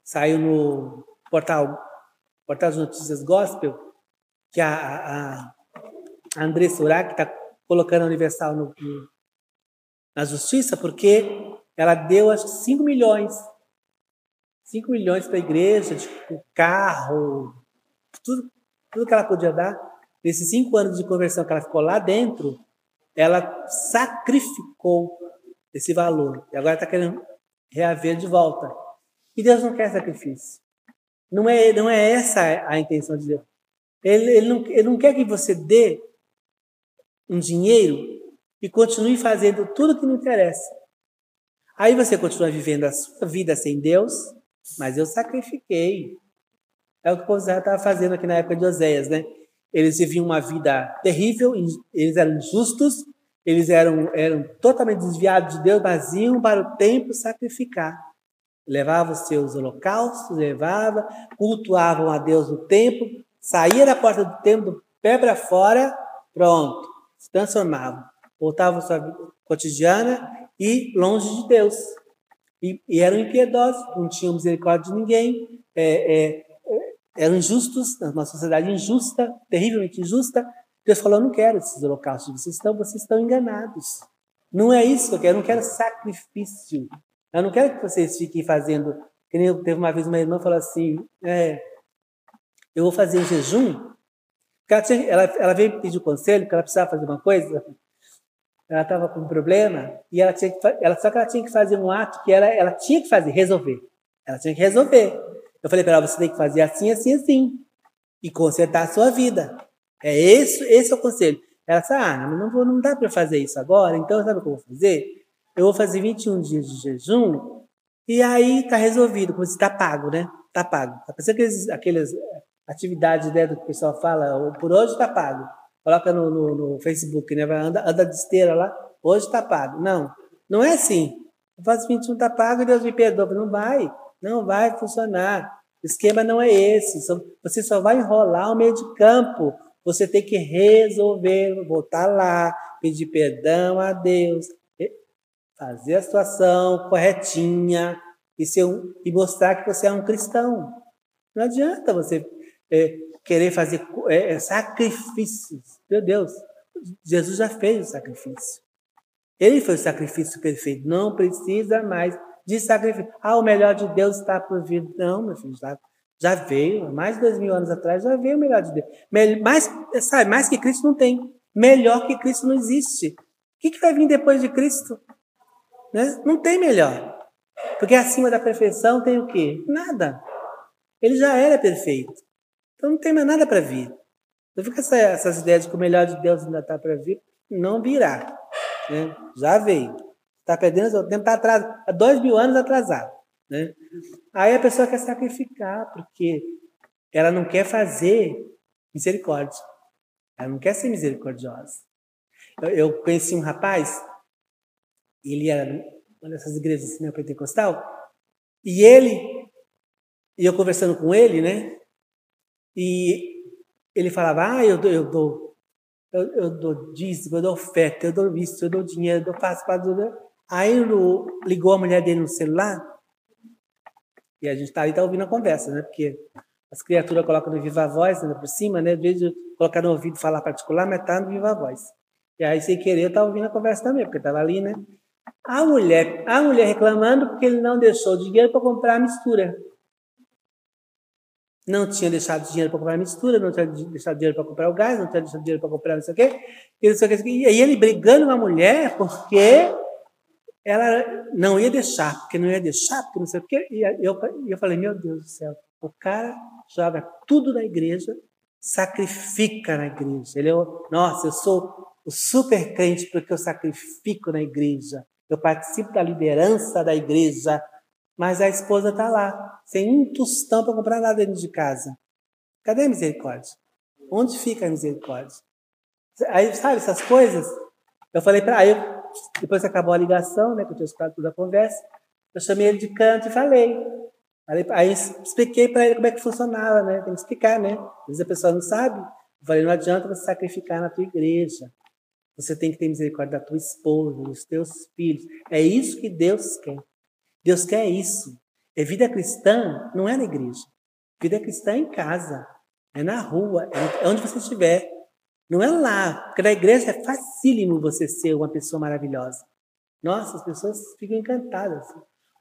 saiu no portal, portal de notícias Gospel, que a, a, a Andressa Urach está colocando a Universal no, no, na justiça, porque ela deu, acho que 5 milhões. 5 milhões para a igreja, tipo, carro, tudo, tudo que ela podia dar. Nesses cinco anos de conversão que ela ficou lá dentro, ela sacrificou esse valor. E agora está querendo reaver de volta. E Deus não quer sacrifício. Não é, não é essa a intenção de Deus. Ele, ele, não, ele não quer que você dê um dinheiro e continue fazendo tudo que não interessa. Aí você continua vivendo a sua vida sem Deus, mas eu sacrifiquei. É o que o povo estava fazendo aqui na época de Oséias, né? Eles viviam uma vida terrível, eles eram injustos, eles eram, eram totalmente desviados de Deus, mas iam para o templo sacrificar. Levavam seus holocaustos, levavam, cultuavam a Deus no templo, saía da porta do templo, do pé para fora, pronto se transformavam, voltavam à sua vida cotidiana e longe de Deus. E, e eram impiedosos, não tinham misericórdia de ninguém, é, é, eram injustos, uma sociedade injusta, terrivelmente injusta. Deus falou: não quero esses holocaustos, vocês estão, vocês estão enganados. Não é isso que eu quero, eu não quero sacrifício. Eu não quero que vocês fiquem fazendo. Que nem teve uma vez uma irmã falou assim: é, eu vou fazer um jejum ela, ela, ela veio pedir conselho, que ela precisava fazer uma coisa. Ela estava com um problema e ela tinha que, ela, só que ela tinha que fazer um ato que ela, ela tinha que fazer, resolver. Ela tinha que resolver. Eu falei para ela, você tem que fazer assim, assim, assim. E consertar a sua vida. É esse, esse é o conselho. Ela disse, ah, não, vou, não dá para fazer isso agora, então sabe o que eu vou fazer? Eu vou fazer 21 dias de jejum e aí tá resolvido, como se tá pago, né? Tá pago. Tá pensando aqueles, aqueles atividade né, do que o pessoal fala, por hoje está pago. Coloca no, no, no, Facebook, né? Anda, anda de esteira lá, hoje está pago. Não, não é assim. Eu faço 21 está pago e Deus me perdoa. Não vai, não vai funcionar. O esquema não é esse. Você só vai enrolar o meio de campo. Você tem que resolver, voltar lá, pedir perdão a Deus, fazer a situação corretinha e, ser um, e mostrar que você é um cristão. Não adianta você é, querer fazer é, é, sacrifícios. Meu Deus, Jesus já fez o sacrifício. Ele foi o sacrifício perfeito. Não precisa mais de sacrifício. Ah, o melhor de Deus está por vir. Não, meu filho, já, já veio. Mais de dois mil anos atrás já veio o melhor de Deus. Mais, sabe, mais que Cristo não tem. Melhor que Cristo não existe. O que, que vai vir depois de Cristo? Né? Não tem melhor. Porque acima da perfeição tem o quê? Nada. Ele já era perfeito. Então não tem mais nada para vir. Não fica essa, essas ideias de que o melhor de Deus ainda está para vir. Não virá. Né? Já veio. Está perdendo o tempo, está atrasado. Há dois mil anos atrasado. Né? Aí a pessoa quer sacrificar, porque ela não quer fazer misericórdia. Ela não quer ser misericordiosa. Eu, eu conheci um rapaz, ele era uma dessas igrejas assim, pentecostal, e ele, e eu conversando com ele, né? E ele falava, ah, eu dou, eu dou, eu, eu dou dízimo, eu dou oferta, eu dou isso, eu dou dinheiro, eu faço para Aí ligou a mulher dele no celular e a gente está ali, tá ouvindo a conversa, né? Porque as criaturas colocam no viva voz, né, por cima, né? Às vezes colocar no ouvido falar particular, mas tá no viva voz. E aí, sem querer, eu estava ouvindo a conversa também, porque estava ali, né? A mulher, a mulher reclamando porque ele não deixou dinheiro para comprar a mistura. Não tinha deixado dinheiro para comprar a mistura, não tinha deixado dinheiro para comprar o gás, não tinha deixado dinheiro para comprar não sei o quê. E, não sei o quê. e aí ele brigando com a mulher porque ela não ia deixar, porque não ia deixar, porque não sei o quê. E eu, eu falei, meu Deus do céu, o cara joga tudo na igreja, sacrifica na igreja. Ele é, nossa, eu sou o super crente porque eu sacrifico na igreja. Eu participo da liderança da igreja. Mas a esposa está lá, sem um tostão para comprar nada dentro de casa. Cadê a misericórdia? Onde fica a misericórdia? Aí, sabe, essas coisas, eu falei para ele, depois que acabou a ligação, né, que eu tinha escutado toda a conversa, eu chamei ele de canto e falei. Aí expliquei para ele como é que funcionava, né? Tem que explicar, né? Às vezes a pessoa não sabe. Eu falei, não adianta você sacrificar na tua igreja. Você tem que ter misericórdia da tua esposa, dos teus filhos. É isso que Deus quer. Deus quer isso. É vida cristã, não é na igreja. Vida cristã é em casa, é na rua, é onde você estiver. Não é lá, porque na igreja é facílimo você ser uma pessoa maravilhosa. Nossa, as pessoas ficam encantadas.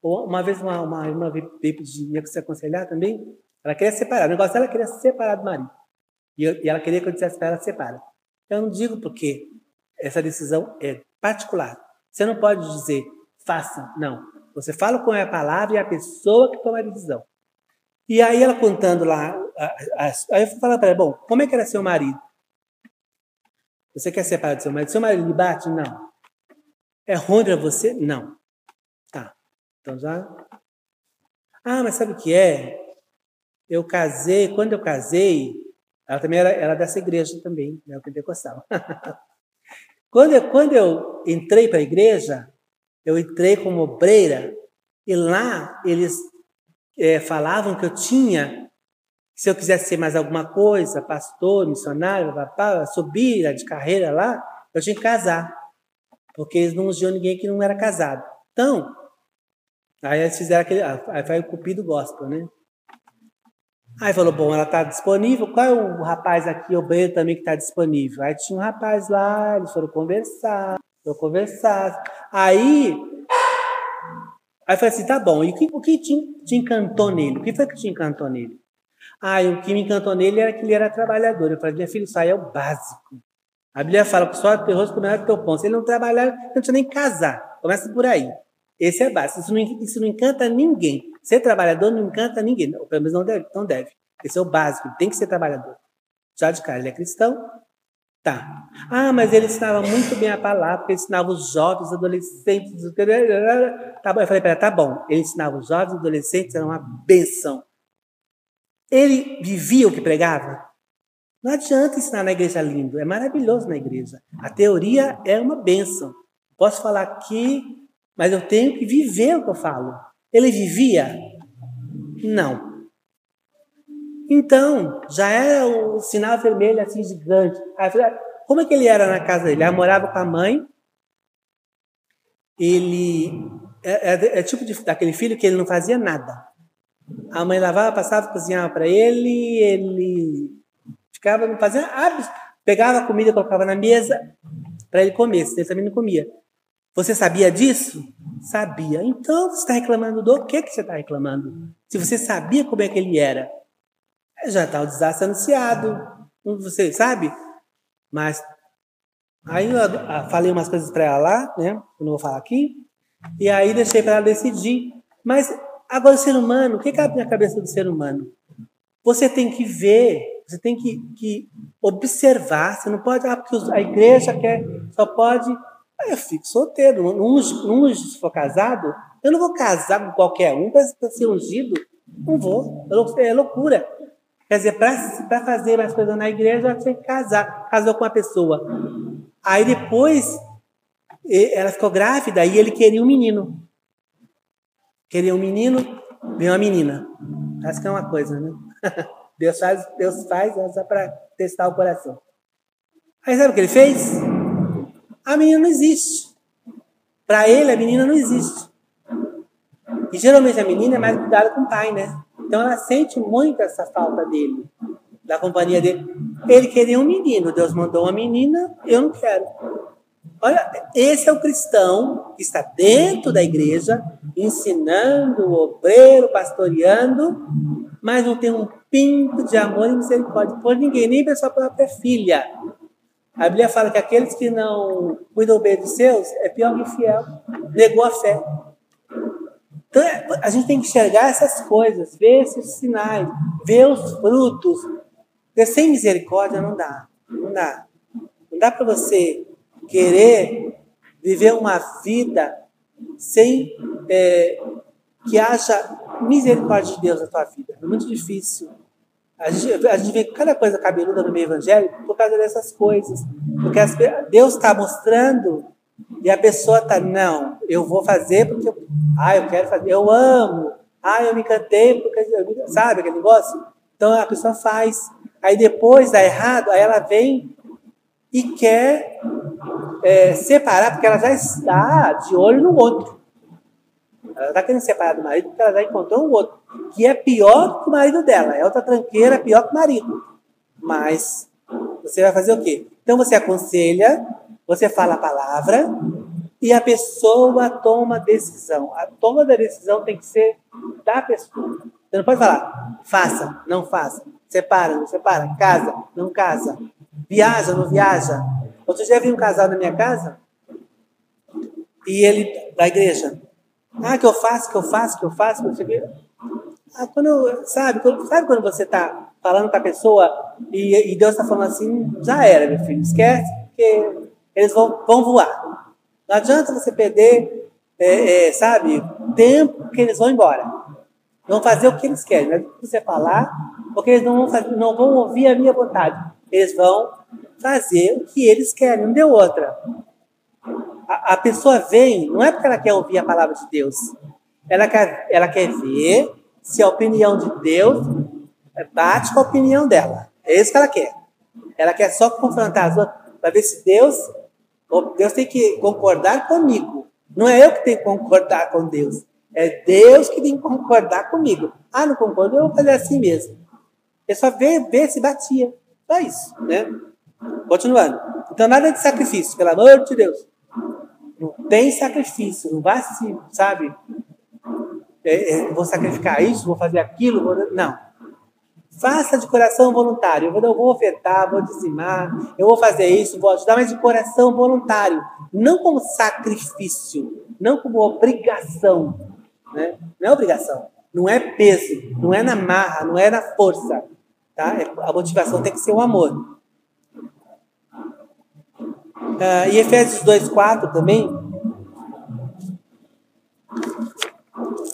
Uma vez uma, uma irmã veio pedir se aconselhar também, ela queria separar. O negócio dela queria se separar do marido. E, eu, e ela queria que eu dissesse para ela separa. Eu não digo porque essa decisão é particular. Você não pode dizer faça, não. Você fala com a palavra e a pessoa que toma a decisão. E aí ela contando lá, aí eu falar para ela, bom, como é que era seu marido? Você quer separar do seu marido? Seu marido lhe bate? Não. É ruim para você? Não. Tá. Então já. Ah, mas sabe o que é? Eu casei, quando eu casei, ela também era, era dessa igreja também, né, pentecostal. quando, eu, quando eu entrei para a igreja, eu entrei como obreira, e lá eles é, falavam que eu tinha, se eu quisesse ser mais alguma coisa, pastor, missionário, papá, subir de carreira lá, eu tinha que casar. Porque eles não ungiam ninguém que não era casado. Então, aí eles fizeram aquele. Aí foi o cupido gospel, né? Aí falou, bom, ela está disponível. Qual é o rapaz aqui, o Breno também, que está disponível? Aí tinha um rapaz lá, eles foram conversar, foram conversar. Aí, aí falei assim, tá bom, e o que, o que te, te encantou nele? O que foi que te encantou nele? Ah, o que me encantou nele era que ele era trabalhador. Eu falei, minha filha, isso aí é o básico. A Bíblia fala que só teu rosto comerá teu pão. Se ele não trabalhar, não precisa nem casar. Começa por aí. Esse é básico. Isso não, isso não encanta ninguém. Ser trabalhador não encanta ninguém. Ou pelo menos não deve, não deve. Esse é o básico. Ele tem que ser trabalhador. Já de cara, ele é cristão? Tá. Ah, mas ele ensinava muito bem a palavra, porque ele ensinava os jovens, adolescentes. Tá bom. Eu falei para ela, tá bom. Ele ensinava os jovens, adolescentes, era uma benção. Ele vivia o que pregava? Não adianta ensinar na igreja lindo, é maravilhoso na igreja. A teoria é uma benção. Posso falar aqui, mas eu tenho que viver o que eu falo. Ele vivia? Não. Então, já era um sinal vermelho assim gigante. Aí, como é que ele era na casa dele? Ele morava com a mãe. Ele é, é, é tipo de, daquele filho que ele não fazia nada. A mãe lavava, passava, cozinhava para ele, ele Ficava, não fazia hábitos. Pegava a comida colocava na mesa para ele comer, ele também não comia. Você sabia disso? Sabia. Então você está reclamando do que, que você está reclamando? Se você sabia como é que ele era, já está o desastre anunciado. Você sabe? Mas aí eu falei umas coisas para ela lá, né? Eu não vou falar aqui. E aí deixei para ela decidir. Mas agora o ser humano, o que cabe na cabeça do ser humano? Você tem que ver você tem que, que observar. Você não pode, ah, porque a igreja quer, só pode. Ah, eu fico solteiro. Não, não, se for casado, eu não vou casar com qualquer um para ser ungido. Não vou. É loucura. Quer dizer, para fazer mais coisas na igreja, você tem que casar. Casou com uma pessoa. Aí depois, ela ficou grávida e ele queria um menino. Queria um menino, veio uma menina. Acho que é uma coisa, né? Deus faz, Deus faz só para testar o coração. Aí sabe o que ele fez? A menina não existe. Para ele, a menina não existe. E geralmente a menina é mais cuidada com o pai, né? Então ela sente muito essa falta dele, da companhia dele. Ele queria um menino, Deus mandou uma menina, eu não quero. Olha, esse é o cristão que está dentro da igreja, ensinando obreiro, pastoreando, mas não tem um pinto de amor e misericórdia por ninguém, nem para sua própria filha. A Bíblia fala que aqueles que não cuidam bem dos seus é pior que infiel, negou a fé. Então, a gente tem que enxergar essas coisas, ver esses sinais, ver os frutos. Porque sem misericórdia não dá. Não dá. Não dá para você querer viver uma vida sem é, que haja misericórdia de Deus na tua vida. É muito difícil. A gente, a gente vê cada coisa cabeluda no meio evangélico por causa dessas coisas. Porque as, Deus está mostrando e a pessoa está, não, eu vou fazer porque, ah, eu quero fazer, eu amo, ah, eu me cantei porque, eu, sabe aquele negócio? Então a pessoa faz. Aí depois dá errado, aí ela vem e quer é, separar, porque ela já está de olho no outro. Ela está querendo separar do marido porque ela já encontrou um outro, que é pior que o marido dela. É outra tranqueira, pior que o marido. Mas você vai fazer o quê? Então você aconselha, você fala a palavra e a pessoa toma decisão. A toma da decisão tem que ser da pessoa. Você não pode falar, faça, não faça, separa, não separa, casa, não casa, viaja, não viaja. Outro dia vi um casal na minha casa e ele, da igreja, ah, que eu faço, que eu faço, que eu faço, não sei o. Ah, quando, sabe, quando, sabe quando você está falando com a pessoa e, e Deus está falando assim, já era, meu filho, esquece, porque eles vão, vão voar. Não adianta você perder, é, é, sabe, tempo que eles vão embora. Vão fazer o que eles querem, não é você falar, porque eles não vão, fazer, não vão ouvir a minha vontade. Eles vão fazer o que eles querem, não deu outra a, a pessoa vem, não é porque ela quer ouvir a palavra de Deus, ela quer, ela quer ver se a opinião de Deus bate com a opinião dela. É isso que ela quer. Ela quer só confrontar as outras para ver se Deus, Deus tem que concordar comigo. Não é eu que tenho que concordar com Deus. É Deus que tem que concordar comigo. Ah, não concordo, eu vou fazer assim mesmo. É só ver, ver se batia. Só isso, né? Continuando. Então, nada de sacrifício, pelo amor de Deus. Não tem sacrifício, não vai se, sabe? É, é, vou sacrificar isso, vou fazer aquilo, vou... não. Faça de coração voluntário. Eu vou, ofertar, vou dizimar, eu vou fazer isso, vou ajudar, mas de coração voluntário. Não como sacrifício, não como obrigação. Né? Não é obrigação, não é peso, não é na marra, não é na força. Tá? É, a motivação tem que ser o amor. Uh, e Efésios 2,4 também.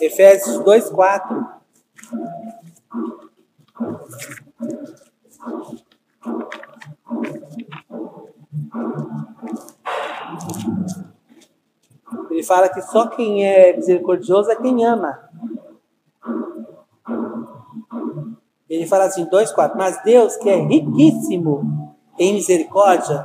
Efésios 2,4. Ele fala que só quem é misericordioso é quem ama. Ele fala assim, 2,4. Mas Deus, que é riquíssimo em misericórdia,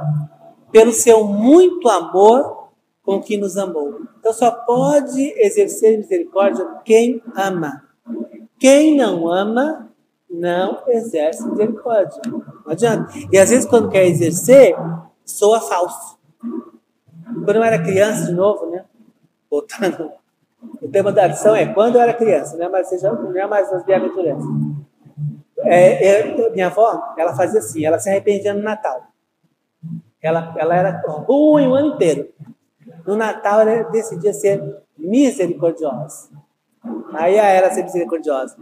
pelo seu muito amor com que nos amou. Então só pode exercer misericórdia quem ama. Quem não ama, não exerce misericórdia. Não adianta. E às vezes, quando quer exercer, soa falso. Quando eu era criança, de novo, né? Voltando. O tema da lição é quando eu era criança, né? Mas seja, não é mais as bem-aventuranças. É, minha avó, ela fazia assim, ela se arrependia no Natal. Ela, ela era ruim o ano inteiro. No Natal ela decidia ser misericordiosa. Aí ela ser misericordiosa.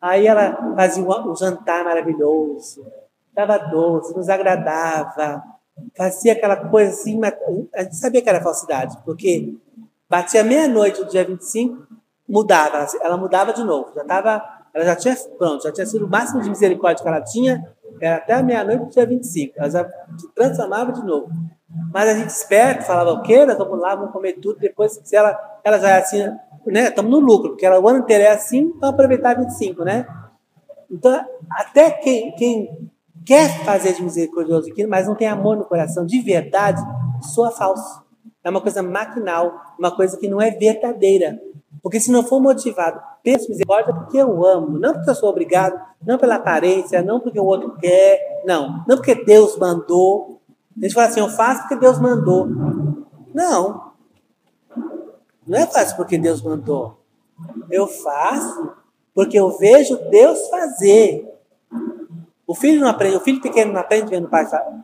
Aí ela fazia um jantar maravilhoso, dava doce, nos agradava, fazia aquela coisa assim, a gente sabia que era falsidade, porque batia meia-noite do dia 25, mudava, ela mudava de novo, já estava, ela já tinha, pronto, já tinha sido o máximo de misericórdia que ela tinha, era até a meia-noite do dia 25. Ela já se transformava de novo. Mas a gente esperto, falava o quê? Nós vamos lá, vamos comer tudo. Depois, se ela, ela já assim, né? Estamos no lucro, porque o ano inteiro é assim, vamos aproveitar 25, né? Então, até quem, quem quer fazer de misericordioso aqui, mas não tem amor no coração de verdade, soa falso. É uma coisa maquinal, uma coisa que não é verdadeira. Porque se não for motivado pela misericórdia, é porque eu amo, não porque eu sou obrigado, não pela aparência, não porque o outro quer, não, não porque Deus mandou. A gente fala assim, eu faço porque Deus mandou. Não. Não é fácil porque Deus mandou. Eu faço porque eu vejo Deus fazer. O filho não aprende, o filho pequeno não aprende vendo o pai fazer.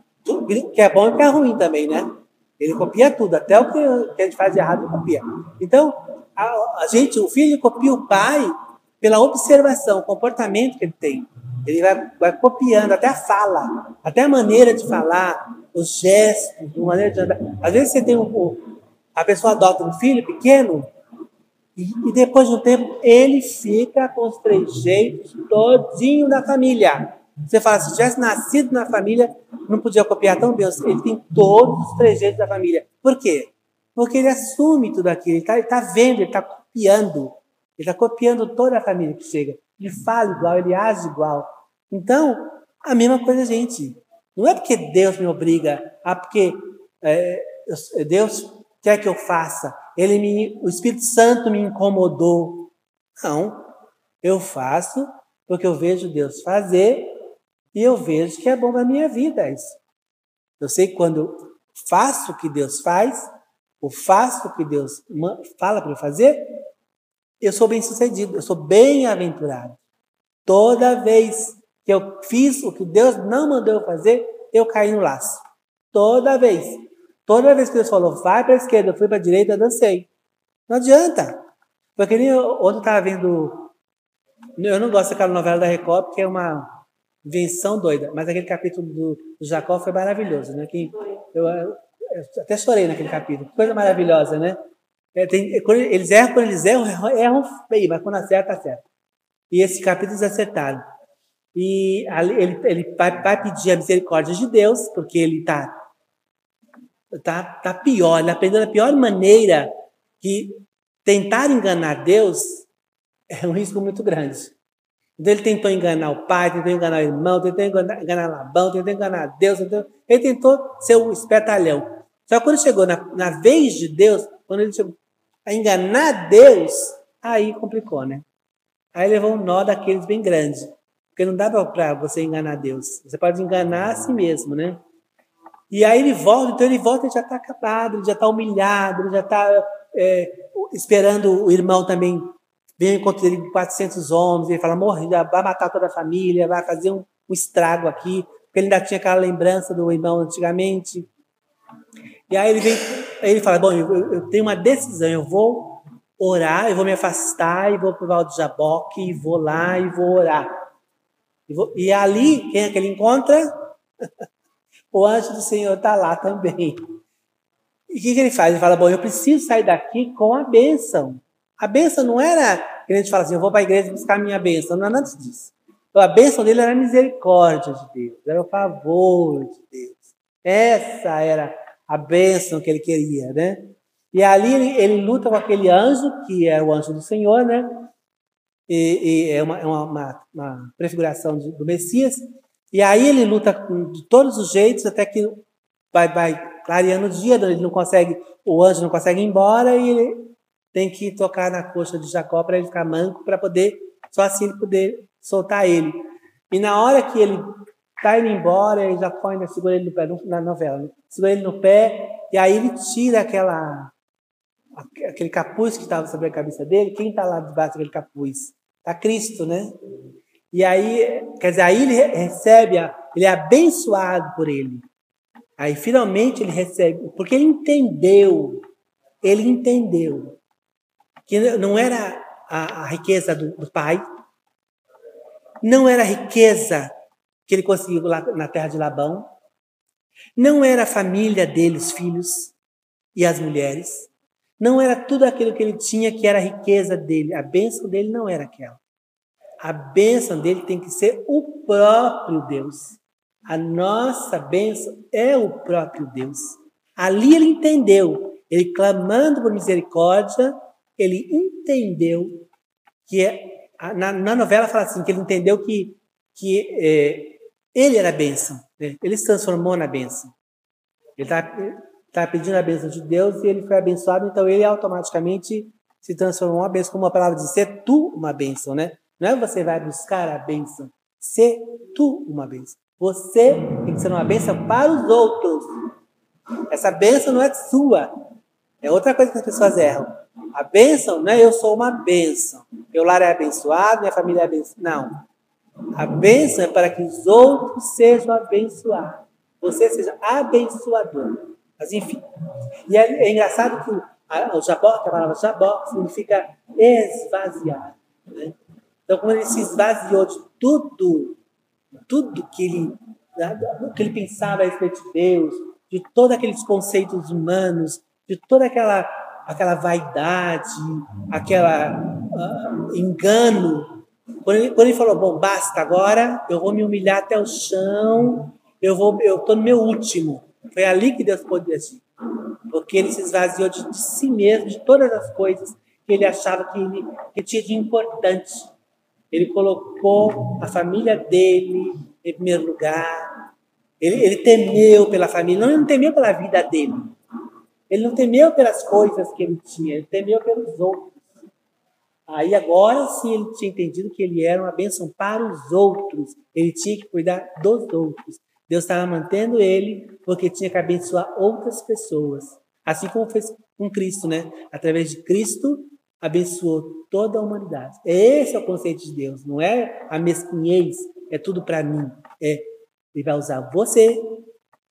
Que é bom e que é ruim também, né? Ele copia tudo, até o que a gente faz de errado, ele copia. Então, a, a gente, o filho copia o pai pela observação, o comportamento que ele tem. Ele vai, vai copiando até a fala, até a maneira de falar, os gestos, a maneira de andar. Às vezes você tem um, a pessoa adota um filho pequeno E, e depois de um tempo, ele fica com os trejeitos todinho da família. Você fala, se tivesse nascido na família, não podia copiar tão bem. Ele tem todos os trejeitos da família. Por quê? Porque ele assume tudo aquilo. Ele está tá vendo, ele está copiando. Ele está copiando toda a família que chega. Ele fala igual, ele age igual. Então, a mesma coisa, gente. Não é porque Deus me obriga, ah, porque é, Deus quer que eu faça. Ele me, o Espírito Santo me incomodou. Não. Eu faço porque eu vejo Deus fazer e eu vejo que é bom para minha vida isso. Eu sei que quando faço o que Deus faz, ou faço o que Deus fala para eu fazer, eu sou bem sucedido, eu sou bem-aventurado. Toda vez que eu fiz o que Deus não mandou eu fazer, eu caí no laço. Toda vez. Toda vez que Deus falou, vai para a esquerda, fui para a direita, dancei. Não adianta. Porque nem ontem eu estava vendo. Eu não gosto daquela novela da Record, porque é uma invenção doida. Mas aquele capítulo do, Jacó foi maravilhoso, né? Que eu, eu, até chorei naquele capítulo. Coisa maravilhosa, né? É, tem, é, quando eles erram, quando eles erram, erram feio, mas quando acerta, acerta. E esse capítulo eles acertaram. E ele, ele vai, vai, pedir a misericórdia de Deus, porque ele está tá, tá pior, ele aprendeu da pior maneira que tentar enganar Deus é um risco muito grande. Então ele tentou enganar o pai, tentou enganar o irmão, tentou enganar, enganar Labão, tentou enganar Deus, tentou, ele tentou ser um espertalhão. Só que quando chegou na, na vez de Deus, quando ele chegou a enganar Deus, aí complicou, né? Aí levou um nó daqueles bem grandes. Porque não dá para você enganar Deus. Você pode enganar a si mesmo, né? E aí ele volta, então ele volta e já está acabado, ele já está humilhado, ele já está é, esperando o irmão também vir encontrar ele com 400 homens, ele fala, morre, vai matar toda a família, vai fazer um, um estrago aqui, porque ele ainda tinha aquela lembrança do irmão antigamente. E aí ele vem, ele fala, bom, eu, eu tenho uma decisão, eu vou orar, eu vou me afastar e vou para o Val Jaboque, e vou lá e vou orar. E ali, quem é que ele encontra? O anjo do Senhor está lá também. E o que, que, ele faz? Ele fala: Bom, eu preciso sair daqui com a bênção. A bênção não era que a gente fala assim: Eu vou para a igreja buscar a minha bênção. Não é nada disso. Então, a bênção dele era a misericórdia de Deus, era o favor de Deus. Essa era a bênção que ele queria, né? E ali ele, ele luta com aquele anjo, que é o anjo do Senhor, né? e, e é, uma, é uma, uma, prefiguração de, do Messias. E aí ele luta de todos os jeitos até que vai, vai clareando o dia, ele não consegue, o anjo não consegue ir embora e ele tem que tocar na coxa de Jacó para ele ficar manco, para poder, só assim ele poder soltar ele. E na hora que ele está indo embora, ele Jacó ainda segura ele no pé, na novela, né? segura ele no pé, e aí ele tira aquela aquele capuz que estava sobre a cabeça dele, quem está lá debaixo daquele capuz? Está Cristo, né? E aí, quer dizer, aí ele recebe, ele é abençoado por ele. Aí finalmente ele recebe, porque ele entendeu, ele entendeu que não era a, a riqueza do, do, pai, não era a riqueza que ele conseguiu lá na terra de Labão, não era a família dele, os filhos e as mulheres, não era tudo aquilo que ele tinha que era a riqueza dele. A bênção dele não era aquela. A bênção dele tem que ser o próprio Deus. A nossa bênção é o próprio Deus. Ali ele entendeu. Ele clamando por misericórdia, ele entendeu que é, na, na novela fala assim que ele entendeu que que é, ele era a bênção. Né? Ele se transformou na bênção. Ele está está pedindo a bênção de Deus e ele foi abençoado, então ele automaticamente se transformou uma bênção, como a palavra diz, ser tu uma bênção, né? Não é você vai buscar a bênção, ser tu uma bênção. Você tem que ser uma bênção para os outros. Essa bênção não é sua. É outra coisa que as pessoas erram. A bênção não é eu sou uma bênção. Meu lar é abençoado, minha família é abençoada. Não. A bênção é para que os outros sejam abençoados. Você seja abençoador. Mas enfim. E é, é engraçado que o, a, o jabó, que a palavra jabó, significa esvaziar. Né? Então, quando ele se esvaziou de tudo, tudo que ele, né, que ele pensava a respeito de Deus, de todos aqueles conceitos humanos, de toda aquela aquela vaidade, aquela uh, engano. Quando ele, quando ele falou, bom, basta, agora eu vou me humilhar até o chão, eu vou, eu estou no meu último. Foi ali que Deus pôde agir. Porque ele se esvaziou de, de, si mesmo, de todas as coisas que ele achava que, ele, que tinha de importante. Ele colocou a família dele em primeiro lugar. Ele, ele temeu pela família, não, ele não temeu pela vida dele. Ele não temeu pelas coisas que ele tinha, ele temeu pelos outros. Aí agora sim ele tinha entendido que ele era uma bênção para os outros. Ele tinha que cuidar dos outros. Deus estava mantendo ele porque tinha que abençoar outras pessoas. Assim como fez com Cristo, né? Através de Cristo, abençoou toda a humanidade. Esse é o conceito de Deus. Não é a mesquinhez, é tudo para mim. É, ele vai usar você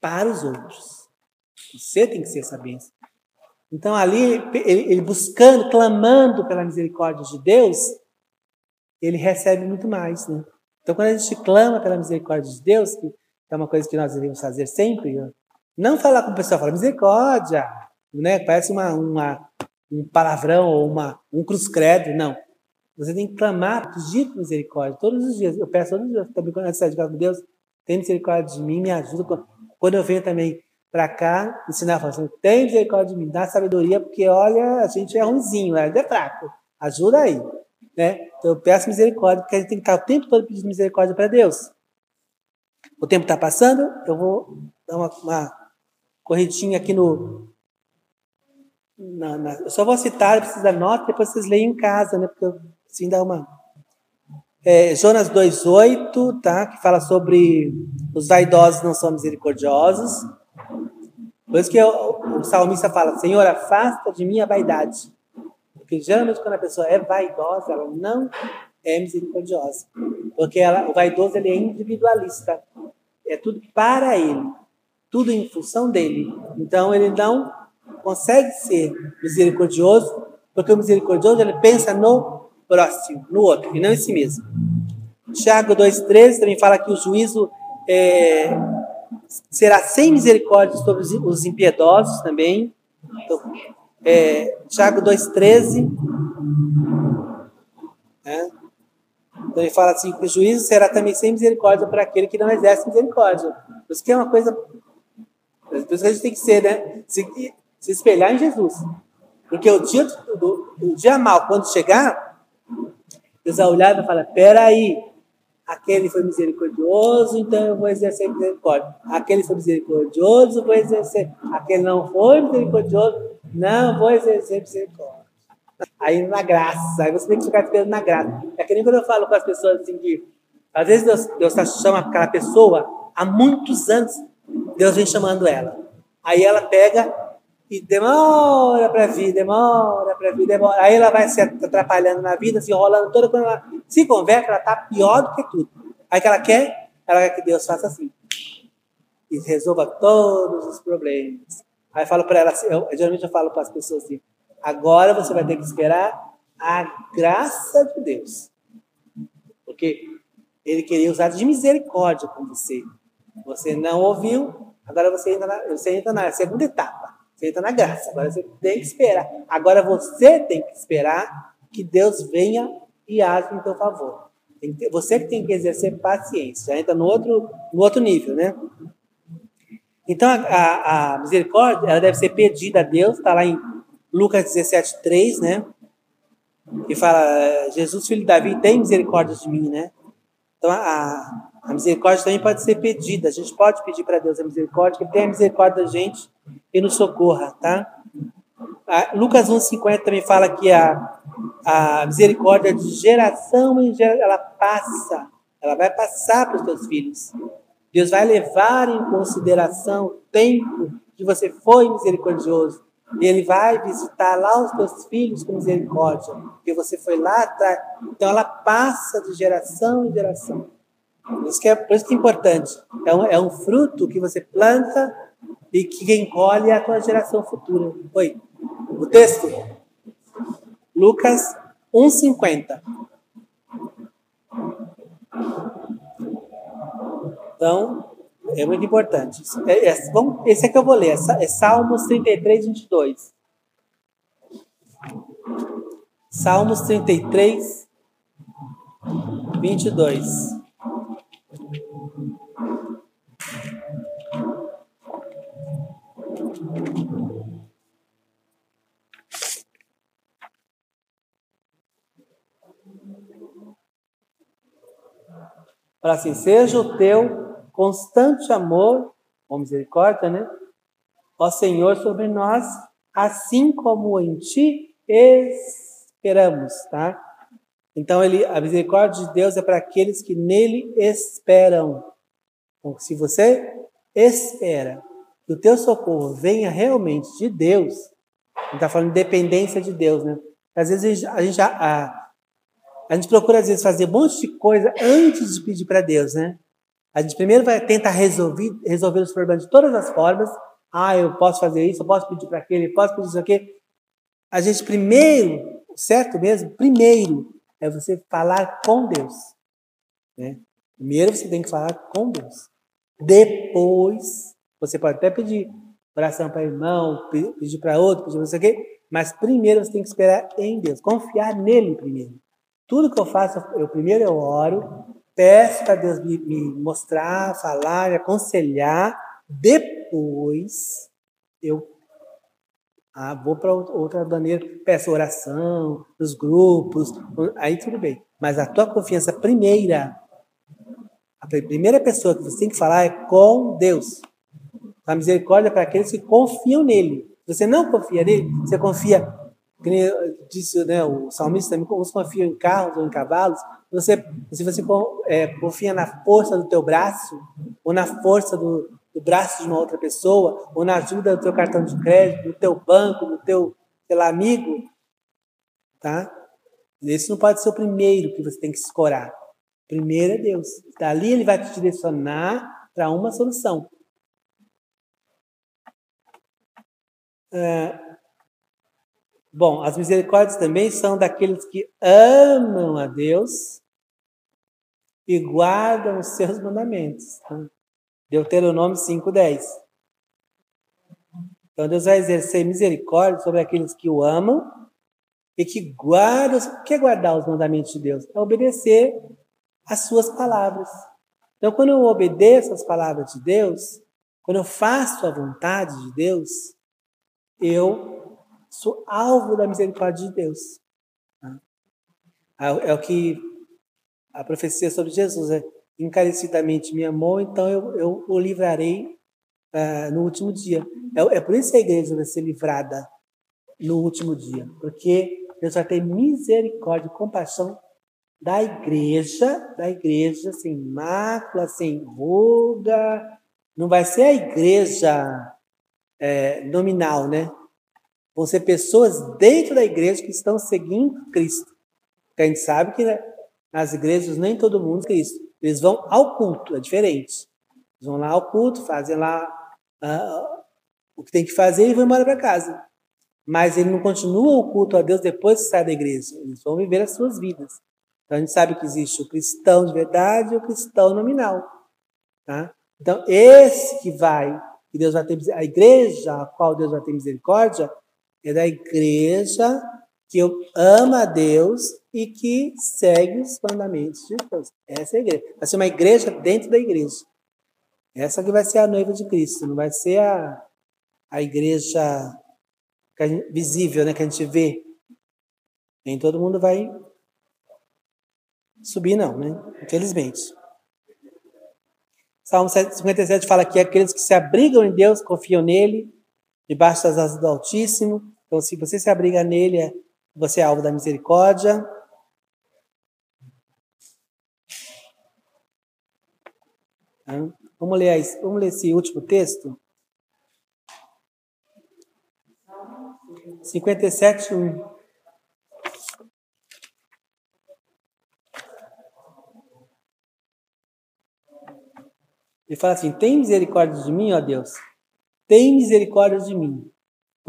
para os outros. Você tem que ser essa bênção. Então, ali, ele, ele buscando, clamando pela misericórdia de Deus, ele recebe muito mais. Né? Então, quando a gente clama pela misericórdia de Deus, que é uma coisa que nós devemos fazer sempre, não falar com o pessoal, falar misericórdia, né? parece uma, uma, um palavrão ou uma, um cruz credo, não. Você tem que clamar, pedir misericórdia todos os dias. Eu peço todos os dias, também quando eu saio de casa com Deus, tem misericórdia de mim, me ajuda. Quando eu venho também para cá ensinar, falar assim, tem misericórdia de mim, dá sabedoria, porque olha, a gente é ruimzinho, é fraco, ajuda aí. Né? Então eu peço misericórdia, porque a gente tem que estar o tempo todo pedindo misericórdia para Deus. O tempo está passando, eu vou dar uma, uma aqui no. Na, na, eu só vou citar, precisa da nota, depois vocês leem em casa, né? Porque eu, assim dá uma. É, Jonas 2,8, tá? Que fala sobre os vaidosos não são misericordiosos. Por isso que o, o salmista fala, Senhor, afasta de mim a vaidade. Porque geralmente quando a pessoa é vaidosa, ela não é misericordiosa. Porque ela, o vaidoso ele é individualista. É tudo para ele. Tudo em função dele. Então ele não consegue ser misericordioso, porque o misericordioso ele pensa no próximo, no outro, e não em si mesmo. Tiago 2,13 também fala que o juízo é, será sem misericórdia sobre os impiedosos também. Então, é, Tiago 2,13. Né? Então ele fala assim: que o juízo será também sem misericórdia para aquele que não exerce misericórdia. Isso que é uma coisa. Por isso que a gente tem que ser, né? Se espelhar em Jesus. Porque o dia, do, o dia mal, quando chegar, Deus vai olhar e vai falar: peraí, Aquele foi misericordioso, então eu vou exercer misericórdia. Aquele foi misericordioso, vou exercer. Aquele não foi misericordioso, não vou exercer misericórdia. Aí na graça, aí você tem que ficar esperando na graça. É que nem quando eu falo com as pessoas assim que, às vezes Deus, Deus tá chama aquela pessoa há muitos anos, Deus vem chamando ela. Aí ela pega e demora para vir, demora para vir, demora. Aí ela vai se atrapalhando na vida, se enrolando toda. Quando ela se converte, ela está pior do que tudo. Aí que ela quer, ela quer que Deus faça assim. E resolva todos os problemas. Aí eu falo para ela, eu, geralmente eu falo para as pessoas assim: agora você vai ter que esperar a graça de Deus. Porque ele queria usar de misericórdia com você. Você não ouviu, agora você entra na, você entra na segunda etapa. Você entra na graça. Agora você tem que esperar. Agora você tem que esperar que Deus venha e age em teu favor. Você que tem que exercer paciência. Já entra no outro, no outro nível, né? Então, a, a, a misericórdia ela deve ser pedida a Deus. Está lá em Lucas 17, 3, né? Que fala, Jesus, filho de Davi, tem misericórdia de mim, né? Então, a, a misericórdia também pode ser pedida. A gente pode pedir para Deus a misericórdia, que Ele tenha misericórdia da gente e nos socorra, tá? A Lucas 1,50 também fala que a, a misericórdia de geração em geração, ela passa, ela vai passar para os teus filhos. Deus vai levar em consideração o tempo que você foi misericordioso. E Ele vai visitar lá os teus filhos com misericórdia, porque você foi lá atrás. Então ela passa de geração em geração. Isso que é, por isso que é importante. É um, é um fruto que você planta e que quem colhe é a tua geração futura. Oi. O texto? Lucas 1,50. Então, é muito importante. É, é, vamos, esse é que eu vou ler, é, é Salmos 33, 22. Salmos 33, 22. Fala assim: seja o teu constante amor, ou misericórdia, né? Ó Senhor, sobre nós, assim como em ti esperamos, tá? Então, ele, a misericórdia de Deus é para aqueles que nele esperam. Então, se você espera que o teu socorro venha realmente de Deus, ele está falando de dependência de Deus, né? Às vezes a gente, a, a gente procura, às vezes, fazer um monte de coisa antes de pedir para Deus, né? A gente primeiro vai tentar resolver, resolver os problemas de todas as formas. Ah, eu posso fazer isso, eu posso pedir para aquele, eu posso pedir isso aqui. A gente primeiro, certo mesmo? Primeiro é você falar com Deus. Né? Primeiro você tem que falar com Deus. Depois, você pode até pedir oração para irmão, pedir para outro, pedir você quê, mas primeiro você tem que esperar em Deus, confiar nele primeiro. Tudo que eu faço, eu primeiro eu oro, peço para Deus me, me, mostrar, falar, me aconselhar. Depois eu ah, vou para outra maneira, peço oração, nos grupos, aí tudo bem. Mas a tua confiança primeira, a primeira pessoa que você tem que falar é com Deus. A misericórdia é para aqueles que confiam nele. Se você não confia nele, você confia disse né, o salmista uns confiam em carros ou em cavalos, você, se você é, confia na força do teu braço, ou na força do, do, braço de uma outra pessoa, ou na ajuda do teu cartão de crédito, do teu banco, do teu, sei lá, amigo, tá? Esse não pode ser o primeiro que você tem que escorar. Primeiro é Deus. Dali ele vai te direcionar para uma solução. É, Bom, as misericórdias também são daqueles que amam a Deus e guardam os seus mandamentos. Tá? Deuteronômio 5,10. Então Deus vai exercer misericórdia sobre aqueles que o amam e que guardam. O que é guardar os mandamentos de Deus? É obedecer às suas palavras. Então, quando eu obedeço às palavras de Deus, quando eu faço a vontade de Deus, eu sou alvo da misericórdia de Deus. É o que a profecia sobre Jesus é encarecidamente me amou, então eu, eu o livrarei uh, no último dia. É, é, por isso que a igreja vai ser livrada no último dia, porque Deus vai ter misericórdia e compaixão da igreja, da igreja sem mácula, sem ruga. Não vai ser a igreja é, nominal, né? Vão ser pessoas dentro da igreja que estão seguindo Cristo. Porque a gente sabe que né, nas igrejas nem todo mundo é Cristo. Eles vão ao culto, é diferente. Eles vão lá ao culto, fazem lá uh, o que tem que fazer e vão embora para casa. Mas ele não continua o culto a Deus depois que sai da igreja. Eles vão viver as suas vidas. Então a gente sabe que existe o cristão de verdade e o cristão nominal. Tá? Então, esse que vai, que Deus vai ter a igreja a qual Deus vai ter misericórdia, é da igreja que ama a Deus e que segue os mandamentos de Deus. Essa é a igreja. Vai ser uma igreja dentro da igreja. Essa que vai ser a noiva de Cristo, não vai ser a, a igreja a gente, visível, né, que a gente vê. Nem todo mundo vai subir, não, né? Infelizmente. Salmo 57 fala que aqueles que se abrigam em Deus confiam nele debaixo das asas do Altíssimo. Então, se você se abriga nele, você é alvo da misericórdia. Vamos ler, vamos ler esse último texto? 57, 1. Ele fala assim: Tem misericórdia de mim, ó Deus, tem misericórdia de mim,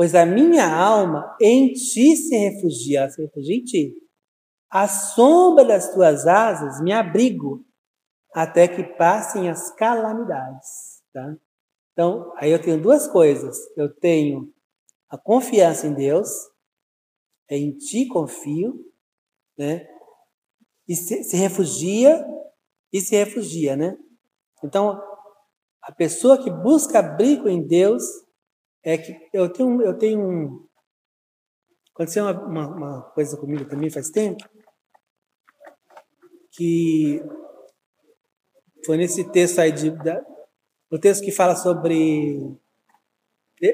pois a minha alma em ti se refugia, se refugia em ti. À sombra das tuas asas me abrigo, até que passem as calamidades. Tá? Então, aí eu tenho duas coisas. Eu tenho a confiança em Deus, é em ti confio, né? E se, se refugia e se refugia, né? Então, a pessoa que busca abrigo em Deus é que eu tenho eu tenho um aconteceu uma, uma, uma coisa comigo também faz tempo que foi nesse texto aí de, da, o texto que fala sobre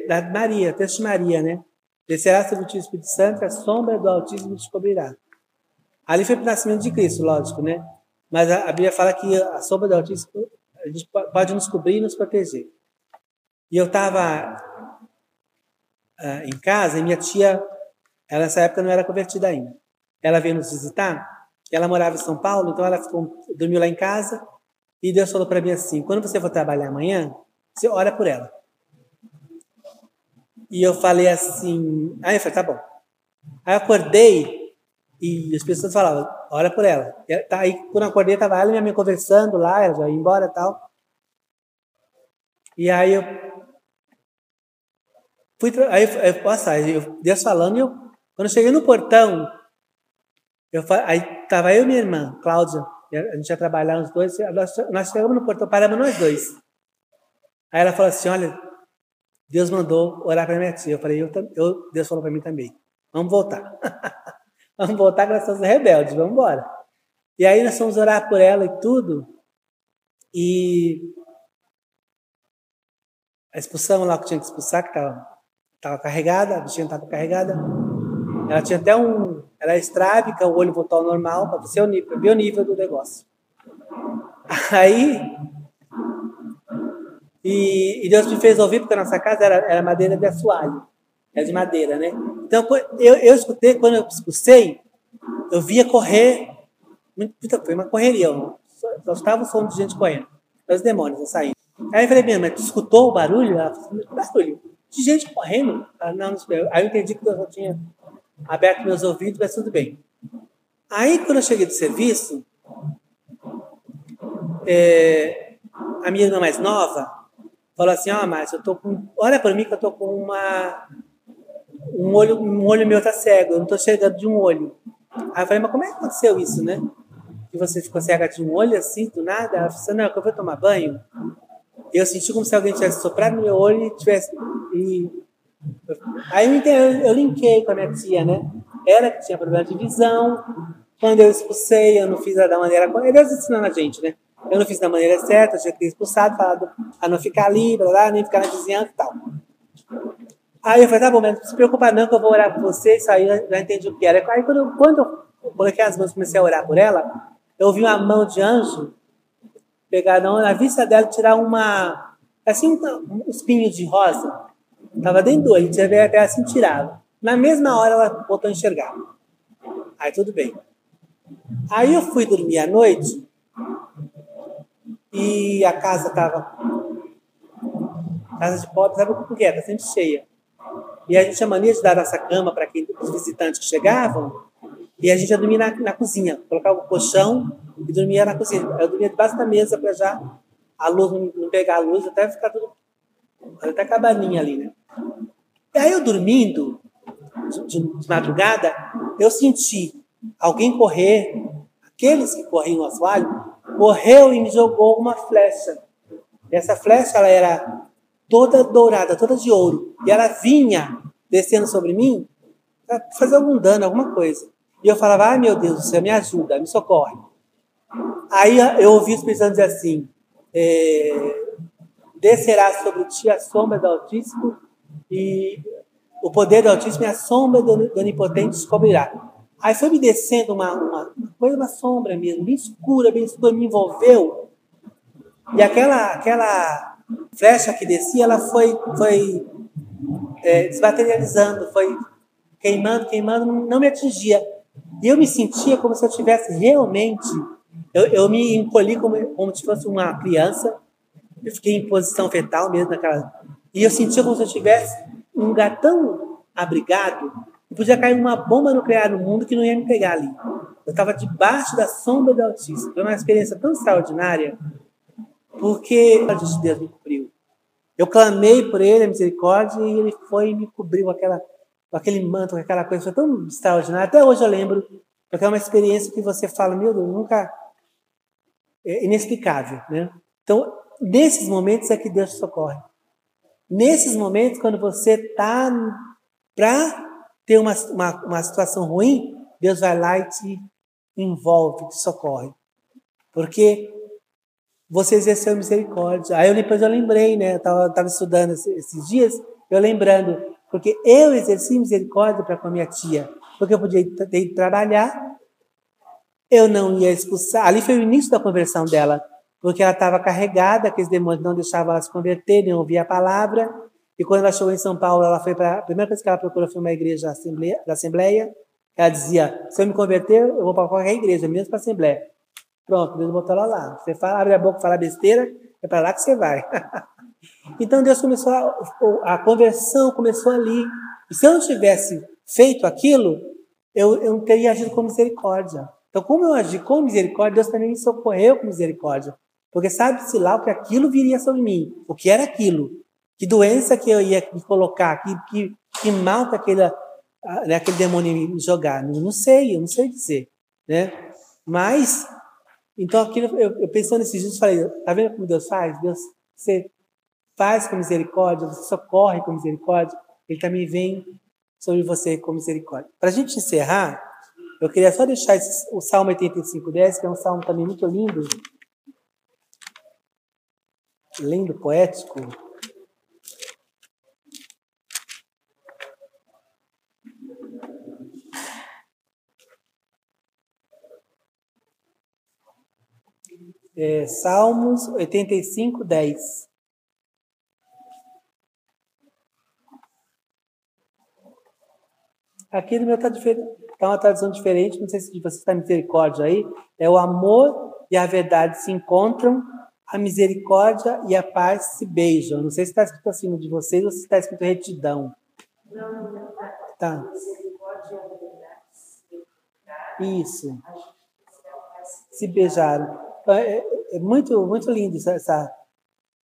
da Maria, texto de Maria, né? Descerá sobre o Espírito Santo, a sombra do Altíssimo descobrirá. Ali foi para o nascimento de Cristo, lógico, né? Mas a, a Bíblia fala que a sombra do Altíssimo a gente pode nos cobrir e nos proteger. E eu estava uh, em casa e minha tia, ela nessa época não era convertida ainda. Ela veio nos visitar, ela morava em São Paulo, então ela ficou, dormiu lá em casa e Deus falou para mim assim: quando você for trabalhar amanhã, você ora por ela. E eu falei assim, aí eu falei, tá bom. Aí eu acordei e as pessoas falavam, ora por ela. E, tá, aí quando eu acordei, tava ela e minha mãe conversando lá, ela já ia embora e tal. E aí eu fui, aí eu, nossa, eu, Deus falando, eu, quando eu cheguei no portão, eu, aí tava eu e minha irmã, Cláudia, a gente ia trabalhar os dois, nós, nós chegamos no portão, paramos nós dois. Aí ela falou assim, olha, Deus mandou orar para minha tia. Eu falei, eu, eu Deus falou para mim também. Vamos voltar. vamos voltar nós somos rebeldes, vamos embora. E aí nós fomos orar por ela e tudo. E a expulsão lá que tinha que expulsar, que estava tava carregada, a bichinha estava carregada. Ela tinha até um. Ela é estrábica, o olho voltou ao normal, para ver o nível do negócio. Aí e, e, Deus me fez ouvir, porque a nossa casa era, era madeira de assoalho. Era de madeira, né? Então, eu, eu escutei, quando eu expulsei, eu via correr, muita, foi uma correria, só, só estava o som de gente correndo, os demônios saindo. Aí eu falei, minha mas tu escutou o barulho? Ela falou, barulho? De gente correndo? Não Aí eu entendi que eu já tinha aberto meus ouvidos, mas tudo bem. Aí, quando eu cheguei do serviço, é, a minha irmã mais nova, falou assim, ó, oh, Márcio, eu tô com. Olha para mim que eu tô com uma. Um olho, um olho meu tá cego, eu não tô chegando de um olho. Aí eu falei, mas como é que aconteceu isso, né? Que você ficou cega de um olho assim, do nada? Ela falou assim, não, que eu vou tomar banho. Eu senti como se alguém tivesse soprado no meu olho e tivesse. E... Aí eu, eu, linkei com a minha tia, né? Ela que tinha problema de visão. Quando eu expulsei, eu não fiz da maneira. Deus ensinando a gente, né? Eu não fiz da maneira certa, eu tinha que ter expulsado, falado a não ficar ali, blá, blá, nem ficar na vizinhança e tal. Aí eu falei, tá bom, mas não se preocupa não que eu vou orar por você, isso aí eu já entendi o que era. Aí quando, eu, quando eu coloquei as mãos e comecei a orar por ela, eu vi uma mão de anjo pegar na vista dela tirar uma, assim, um espinho de rosa. Tava dentro do olho, tinha até assim, tirava. Na mesma hora ela voltou a enxergar. Aí tudo bem. Aí eu fui dormir à noite, e a casa estava. Casa de pobre, sabe por quê? Está sempre cheia. E a gente tinha mania de dar nossa cama para os visitantes que chegavam, e a gente ia dormir na, na cozinha, colocava o colchão e dormia na cozinha. Eu dormia debaixo da mesa para já a luz não, pegar a luz, até ficar tudo. até a cabaninha ali, né? E aí eu dormindo, de, de madrugada, eu senti alguém correr, aqueles que corriam no assoalho, correu e me jogou uma flecha. Essa flecha ela era toda dourada, toda de ouro. E ela vinha descendo sobre mim para fazer algum dano, alguma coisa. E eu falava, ai meu Deus do céu, me ajuda, me socorre. Aí eu ouvi os Espírito dizer assim, é, descerá sobre ti a sombra do Altíssimo e o poder do Altíssimo e a sombra do, Onipotente descobrirá. Aí foi me descendo uma, uma coisa, uma sombra mesmo, bem escura, bem escura, me envolveu. E aquela, aquela flecha que descia, ela foi, foi é, desmaterializando, foi queimando, queimando, não me atingia. E eu me sentia como se eu tivesse realmente. Eu, eu me encolhi como, como se fosse uma criança. Eu fiquei em posição fetal mesmo naquela. E eu sentia como se eu tivesse um lugar tão abrigado podia cair uma bomba nuclear no mundo que não ia me pegar ali. Eu estava debaixo da sombra do Altíssimo. Foi uma experiência tão extraordinária, porque a de Deus me cobriu. Eu clamei por ele, a misericórdia, e ele foi e me cobriu aquela. com aquele manto, com aquela coisa, foi tão extraordinária. Até hoje eu lembro, porque é uma experiência que você fala, meu Deus, nunca. É inexplicável, né? Então, nesses momentos é que Deus socorre. Nesses momentos, quando você está para ter uma, uma, uma situação ruim, Deus vai lá e te envolve, te socorre. Porque você exerceu misericórdia. Aí eu, depois eu lembrei, né? Eu estava estudando esses dias, eu lembrando, porque eu exerci misericórdia para com a minha tia, porque eu podia ter ido trabalhar, eu não ia expulsar. Ali foi o início da conversão dela, porque ela estava carregada, aqueles demônios não deixavam ela se converter, nem ouvir a palavra. E quando ela chegou em São Paulo, ela foi para a primeira coisa que ela procurou foi uma igreja da Assembleia. Ela dizia: se eu me converter, eu vou para qualquer igreja, mesmo para a Assembleia. Pronto, Deus botou ela lá. Você fala, abre a boca, fala besteira, é para lá que você vai. então Deus começou a, a conversão começou ali. E se eu não tivesse feito aquilo, eu, eu não teria agido com misericórdia. Então, como eu agi com misericórdia, Deus também me socorreu com misericórdia. Porque sabe-se lá o que aquilo viria sobre mim. O que era aquilo. Que doença que eu ia me colocar. Que, que, que mal que aquele, né, aquele demônio ia me jogar. Não, não sei, eu não sei dizer. Né? Mas então, aquilo, eu, eu pensando nesses dias, falei, tá vendo como Deus faz? Deus, você faz com misericórdia, você socorre com misericórdia, Ele também vem sobre você com misericórdia. Para a gente encerrar, eu queria só deixar esse, o Salmo 85, 10, que é um salmo também muito lindo, lindo, poético, É, Salmos 85, 10. Aqui no meu está tá uma tradução diferente, não sei se você está misericórdia aí. É o amor e a verdade se encontram, a misericórdia e a paz se beijam. Não sei se está escrito assim de vocês ou se está escrito retidão. Não, não. Tá. Isso. Se beijaram. É, é, muito, muito lindo essa,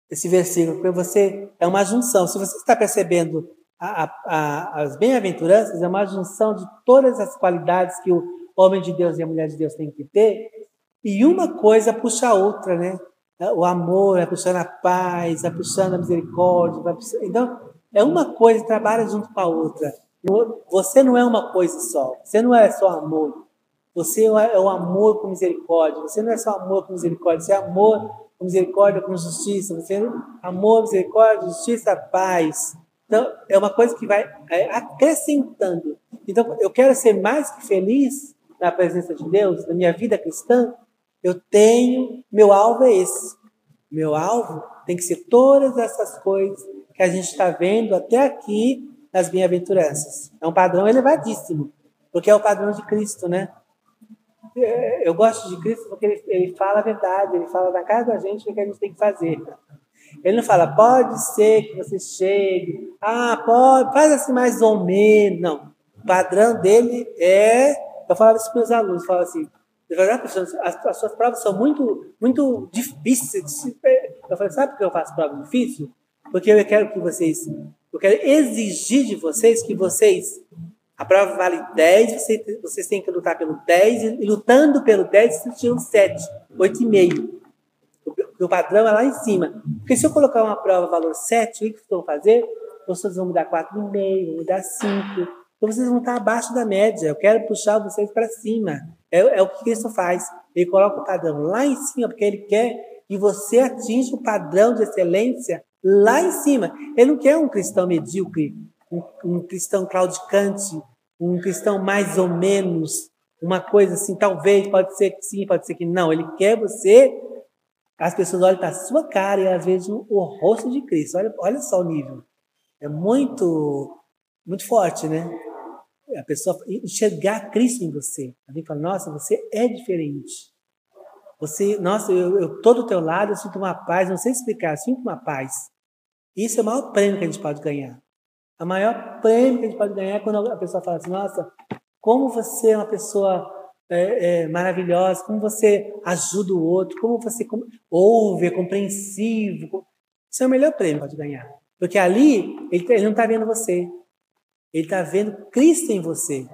esse versículo, porque você é uma junção. Se você está percebendo a, a, as bem-aventuranças, é uma junção de todas as qualidades que o homem de Deus e a mulher de Deus têm que ter, e uma coisa puxa a outra, né? O amor é puxando a paz, é puxando a misericórdia. Puxando... Então, é uma coisa que trabalha junto com a outra. Você não é uma coisa só. Você não é só amor. Você é o amor com misericórdia. Você não é só amor com misericórdia, você é amor com misericórdia, com justiça. Você é amor, misericórdia, justiça, paz. Então, é uma coisa que vai é, acrescentando. Então, eu quero ser mais que feliz na presença de Deus, na minha vida cristã. Eu tenho, meu alvo é esse. Meu alvo tem que ser todas essas coisas que a gente está vendo até aqui nas bem-aventuranças. É um padrão elevadíssimo, porque é o padrão de Cristo, né? eu gosto de Cristo porque ele, ele fala a verdade, ele fala na cara da gente o que a gente tem que fazer. Ele não fala, pode ser que você chegue, ah, pode, faz assim mais ou menos. Não. O padrão dele é. Eu falava isso para os alunos, eu falava assim, as, as suas provas são muito, muito difíceis. Eu falei, sabe por que eu faço prova difícil? Porque eu quero que vocês, eu quero exigir de vocês que vocês a prova vale 10, vocês, vocês têm que lutar pelo 10, e lutando pelo 10, vocês tiram 7, 8,5. O, padrão é lá em cima. Porque se eu colocar uma prova valor 7, o que vocês vão fazer? Vocês vão me dar 4,5, vão me dar 5. Então vocês vão estar abaixo da média. Eu quero puxar vocês para cima. É, é o que Cristo faz. Ele coloca o padrão lá em cima, porque ele quer que você atinja o padrão de excelência lá em cima. Ele não quer um cristão medíocre um, um cristão claudicante, um cristão mais ou menos, uma coisa assim, talvez, pode ser que sim, pode ser que não. Ele quer você. As pessoas olham para a sua cara e às vezes o rosto de Cristo. Olha, olha só o nível. É muito, muito forte, né? A pessoa enxergar Cristo em você. Alguém fala, nossa, você é diferente. Você, nossa, eu, eu tô do teu lado, eu sinto uma paz, não sei explicar, eu sinto uma paz. Isso é o maior prêmio que a gente pode ganhar. A maior prêmio que a gente pode ganhar é quando a pessoa fala assim: Nossa, como você é uma pessoa é, é, maravilhosa, como você ajuda o outro, como você ouve, é compreensivo. Isso é o melhor prêmio que pode ganhar. Porque ali ele, ele não está vendo você. Ele está vendo Cristo em você.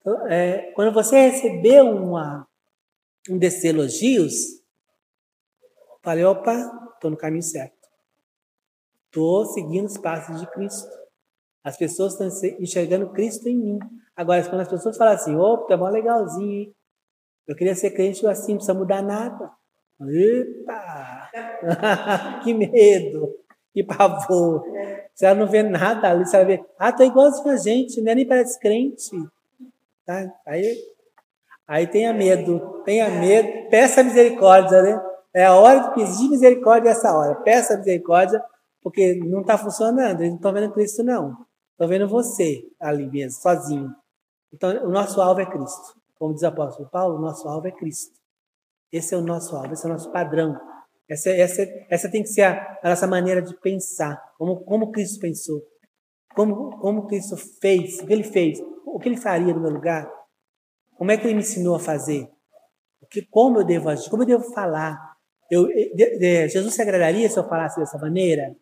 Então, é, quando você recebeu uma, um desses elogios, falei, opa, estou no caminho certo. Estou seguindo os passos de Cristo. As pessoas estão enxergando Cristo em mim. Agora, quando as pessoas falam assim, opa, tá bom legalzinho, hein? Eu queria ser crente assim, não precisa mudar nada. Epa! que medo! Que pavor! Se ela não vê nada ali, se ela vê, ah, tô igualzinho a gente, né? nem parece crente. Tá? Aí, aí tenha medo, tenha medo, peça misericórdia, né? É a hora de pedir misericórdia essa hora. Peça misericórdia, porque não está funcionando, eles não estão vendo Cristo, não. Estão vendo você ali mesmo, sozinho. Então, o nosso alvo é Cristo. Como diz o apóstolo Paulo, o nosso alvo é Cristo. Esse é o nosso alvo, esse é o nosso padrão. Essa, essa, essa tem que ser a, a nossa maneira de pensar, como, como Cristo pensou. Como, como Cristo fez, o que ele fez, o que ele faria no meu lugar, como é que ele me ensinou a fazer, o que, como eu devo agir, como eu devo falar. Eu, de, de, Jesus se agradaria se eu falasse dessa maneira?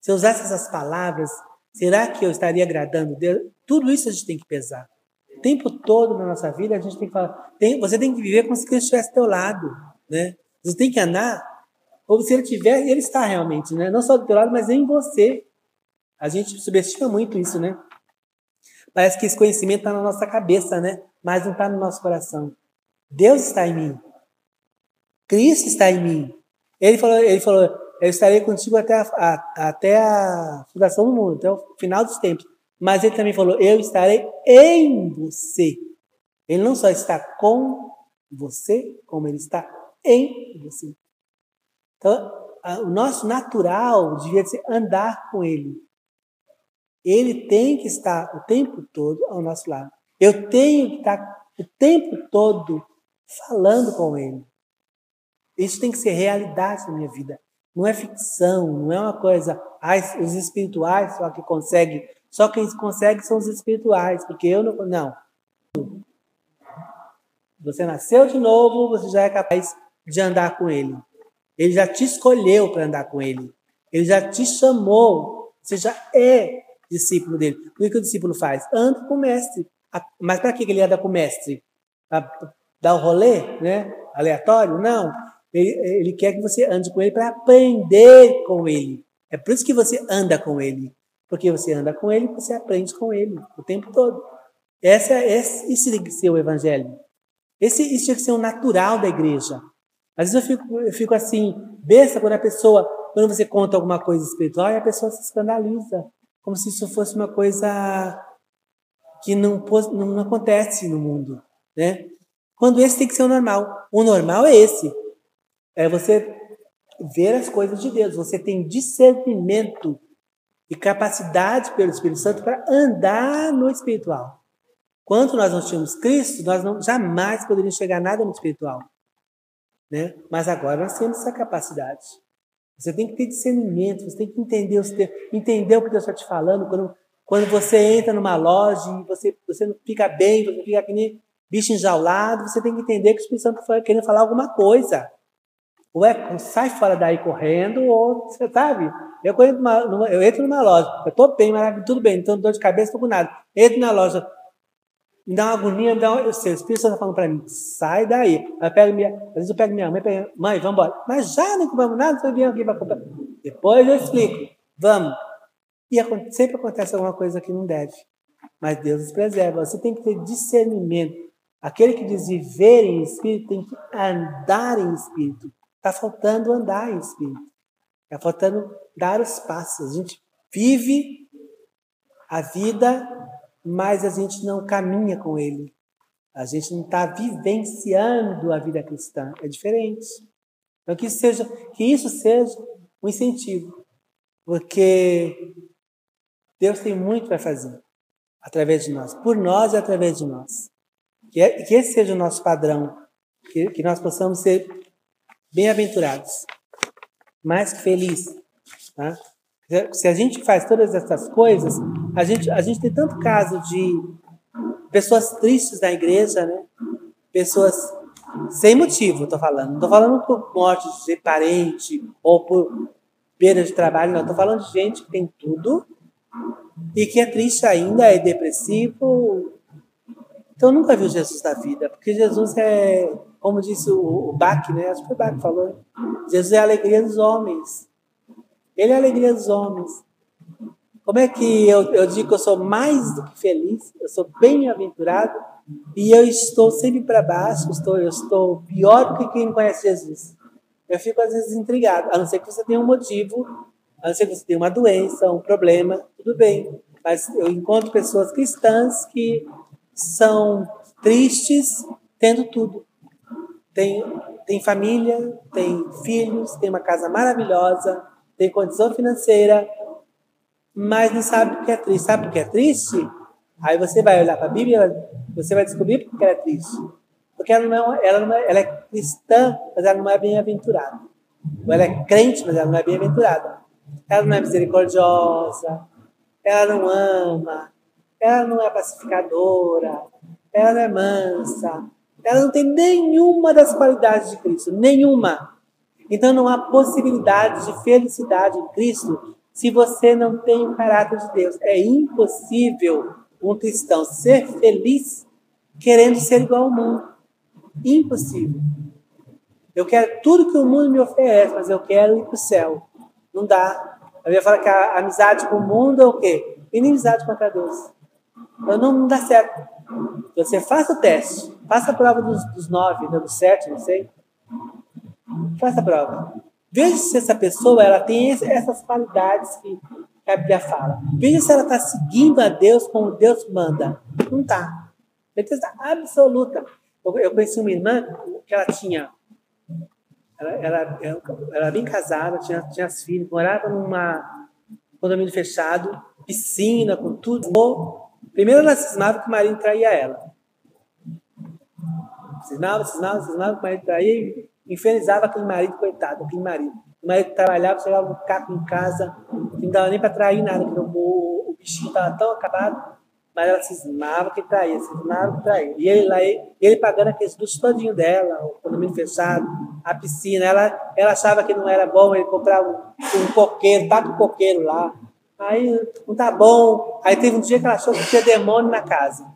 Se eu usasse essas palavras, será que eu estaria agradando Deus? Tudo isso a gente tem que pesar. Tempo todo na nossa vida a gente tem que falar. Tem, você tem que viver como se Cristo estivesse ao teu lado. Né? Você tem que andar como se ele estiver, e ele está realmente, né? não só do teu lado, mas em você. A gente subestima muito isso, né? Parece que esse conhecimento está na nossa cabeça, né? Mas não está no nosso coração. Deus está em mim. Cristo está em mim. Ele falou, ele falou eu estarei contigo até a, a, até a fundação do mundo, até o final dos tempos. Mas ele também falou, eu estarei em você. Ele não só está com você, como ele está em você. Então, o nosso natural devia ser andar com ele. Ele tem que estar o tempo todo ao nosso lado. Eu tenho que estar o tempo todo falando com ele. Isso tem que ser realidade na minha vida. Não é ficção, não é uma coisa. Ah, os espirituais só que conseguem. Só quem consegue são os espirituais, porque eu não. Não. Você nasceu de novo, você já é capaz de andar com ele. Ele já te escolheu para andar com ele. Ele já te chamou. Você já é discípulo dele. O que, o discípulo faz? Anda com o mestre. Mas para que ele anda com o mestre? Para dar o rolê, né? Aleatório? Não. Ele, ele quer que você ande com ele para aprender com ele. É por isso que você anda com ele. Porque você anda com ele, você aprende com ele o tempo todo. Essa, essa, isso tem que ser o evangelho. Esse, isso tinha que ser o natural da igreja. Às vezes eu fico, eu fico assim, besta quando a pessoa, quando você conta alguma coisa espiritual e a pessoa se escandaliza. Como se isso fosse uma coisa que não, não acontece no mundo. Né? Quando esse tem que ser o normal. O normal é esse. É você ver as coisas de Deus. Você tem discernimento e capacidade pelo Espírito Santo para andar no espiritual. Quando nós não tínhamos Cristo, nós não, jamais poderíamos chegar a nada no espiritual. Né? Mas agora nós temos essa capacidade. Você tem que ter discernimento, você tem que entender, entender o que Deus está te falando. Quando, quando você entra numa loja e você, você não fica bem, você fica que nem bicho enjaulado, você tem que entender que o Espírito Santo está querendo falar alguma coisa. Ou é sai fora daí correndo, ou você sabe. Eu, numa, eu entro numa loja, eu estou bem, maravilha, tudo bem, não estou dor de cabeça, estou com nada. Entro na loja, me dá uma agonia, me dá uma, eu sei, o Espírito Santo está falando para mim, sai daí. Eu pego minha, às vezes eu pego minha mãe, pego, mãe, vamos embora. Mas já não compramos nada, você vem aqui para comprar. Depois eu explico, vamos. E sempre acontece alguma coisa que não deve. Mas Deus nos preserva. Você tem que ter discernimento. Aquele que diz viver em espírito tem que andar em espírito. Está faltando andar em espírito. Está faltando dar os passos. A gente vive a vida mas a gente não caminha com ele. A gente não está vivenciando a vida cristã. É diferente. Então que isso seja, que isso seja um incentivo, porque Deus tem muito para fazer através de nós, por nós e através de nós. Que, é, que esse seja o nosso padrão, que, que nós possamos ser bem-aventurados, mais que felizes. Tá? Se a gente faz todas essas coisas, a gente, a gente tem tanto caso de pessoas tristes na igreja, né? Pessoas sem motivo, estou falando. Não estou falando por morte de parente ou por perda de trabalho, não. Estou falando de gente que tem tudo e que é triste ainda, é depressivo. Então nunca viu Jesus da vida, porque Jesus é, como disse o, Bach, né? Acho que foi o Bach que falou, Jesus é a alegria dos homens. Ele é a alegria dos homens. Como é que eu, eu digo que eu sou mais do que feliz? Eu sou bem-aventurado e eu estou sempre para baixo, estou, eu estou pior do que quem conhece Jesus. Eu fico às vezes intrigado, a não ser que você tenha um motivo, a não ser que você tenha uma doença, um problema, tudo bem. Mas eu encontro pessoas cristãs que são tristes tendo tudo. Tem, tem família, tem filhos, tem uma casa maravilhosa, tem condição financeira, mas não sabe o que é triste. Sabe o que é triste? Aí você vai olhar para a Bíblia, você vai descobrir porque ela é triste. Porque ela não é, ela não é, ela é cristã, mas ela não é bem-aventurada. Ou ela é crente, mas ela não é bem-aventurada. Ela não é misericordiosa, ela não ama, ela não é pacificadora, ela não é mansa, ela não tem nenhuma das qualidades de Cristo, nenhuma. Então não há possibilidade de felicidade em Cristo se você não tem o caráter de Deus. É impossível um cristão ser feliz querendo ser igual ao mundo. Impossível. Eu quero tudo que o mundo me oferece, mas eu quero ir para o céu. Não dá. Eu ia falar que a amizade com o mundo é o quê? Inimizade contra Deus. Então não, não dá certo. Você faça o teste. Faça a prova dos, dos nove, né, dos sete, não sei. Faça a prova. Veja se essa pessoa ela tem essas qualidades que a Bíblia fala. Veja se ela está seguindo a Deus como Deus manda. Não está. Certeza absoluta. Eu, eu conheci uma irmã que ela tinha. Ela, ela, ela, era bem casada, tinha, tinha as filhas, morava numa condomínio fechado, piscina, com tudo. Primeiro ela cismava que o marido traía ela. Cismava, cismava, cismava que o marido traía infernizava aquele marido, coitado, aquele marido. O marido trabalhava, chegava um caco em casa, não dava nem para trair nada, porque o, o bichinho estava tão acabado, mas ela cismava que traía, cismava que traía. E ele lá, ele, ele pagando aqueles luxos dela, o condomínio fechado, a piscina, ela, ela achava que não era bom ele comprar um, um coqueiro, bate um coqueiro lá. Aí não tá bom. Aí teve um dia que ela achou que tinha demônio na casa.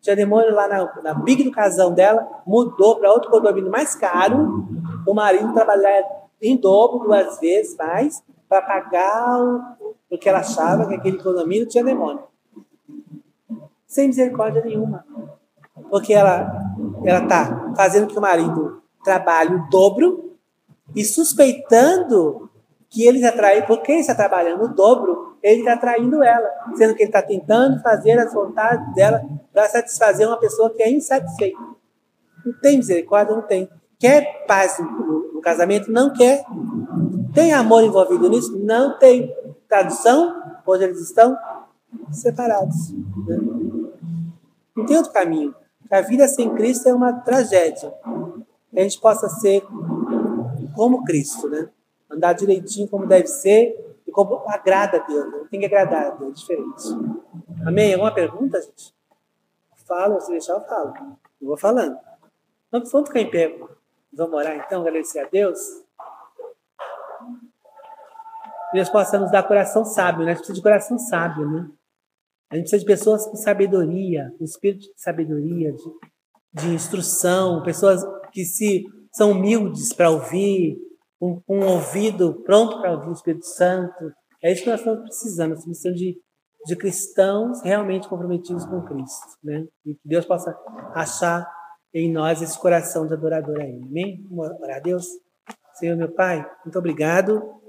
Tinha demônio lá na, na Big do Casão dela, mudou para outro condomínio mais caro. O marido trabalhava em dobro, duas vezes mais, para pagar o, porque ela achava que aquele condomínio tinha demônio. Sem misericórdia nenhuma. Porque ela ela está fazendo que o marido trabalhe o dobro e suspeitando que ele está traindo, porque ele está trabalhando o dobro, ele está traindo ela, sendo que ele está tentando fazer as vontades dela para satisfazer uma pessoa que é insatisfeita. Não tem misericórdia? Não tem. Quer paz no, casamento? Não quer. Tem amor envolvido nisso? Não tem. Tradução? Hoje eles estão separados. Né? Não tem outro caminho. A vida sem Cristo é uma tragédia. A gente possa ser como Cristo, né? Andar direitinho como deve ser e como agrada a Deus. Né? Tem que agradar a Deus, é diferente. Amém? Alguma pergunta, gente? Falo, se deixar eu falo. Eu vou falando. Vamos, vamos ficar em pé. Vamos orar então, agradecer a Deus. Deus possa nos dar coração sábio, né? A gente precisa de coração sábio, né? A gente precisa de pessoas com sabedoria, com espírito de sabedoria, de, de instrução, pessoas que se são humildes para ouvir, com um ouvido pronto para ouvir o Espírito Santo. É isso que nós estamos precisando, nós precisamos de, de cristãos realmente comprometidos com Cristo, né? E que Deus possa achar em nós esse coração de adorador aí. Amém? Vamos orar a Deus? Senhor, meu Pai, muito obrigado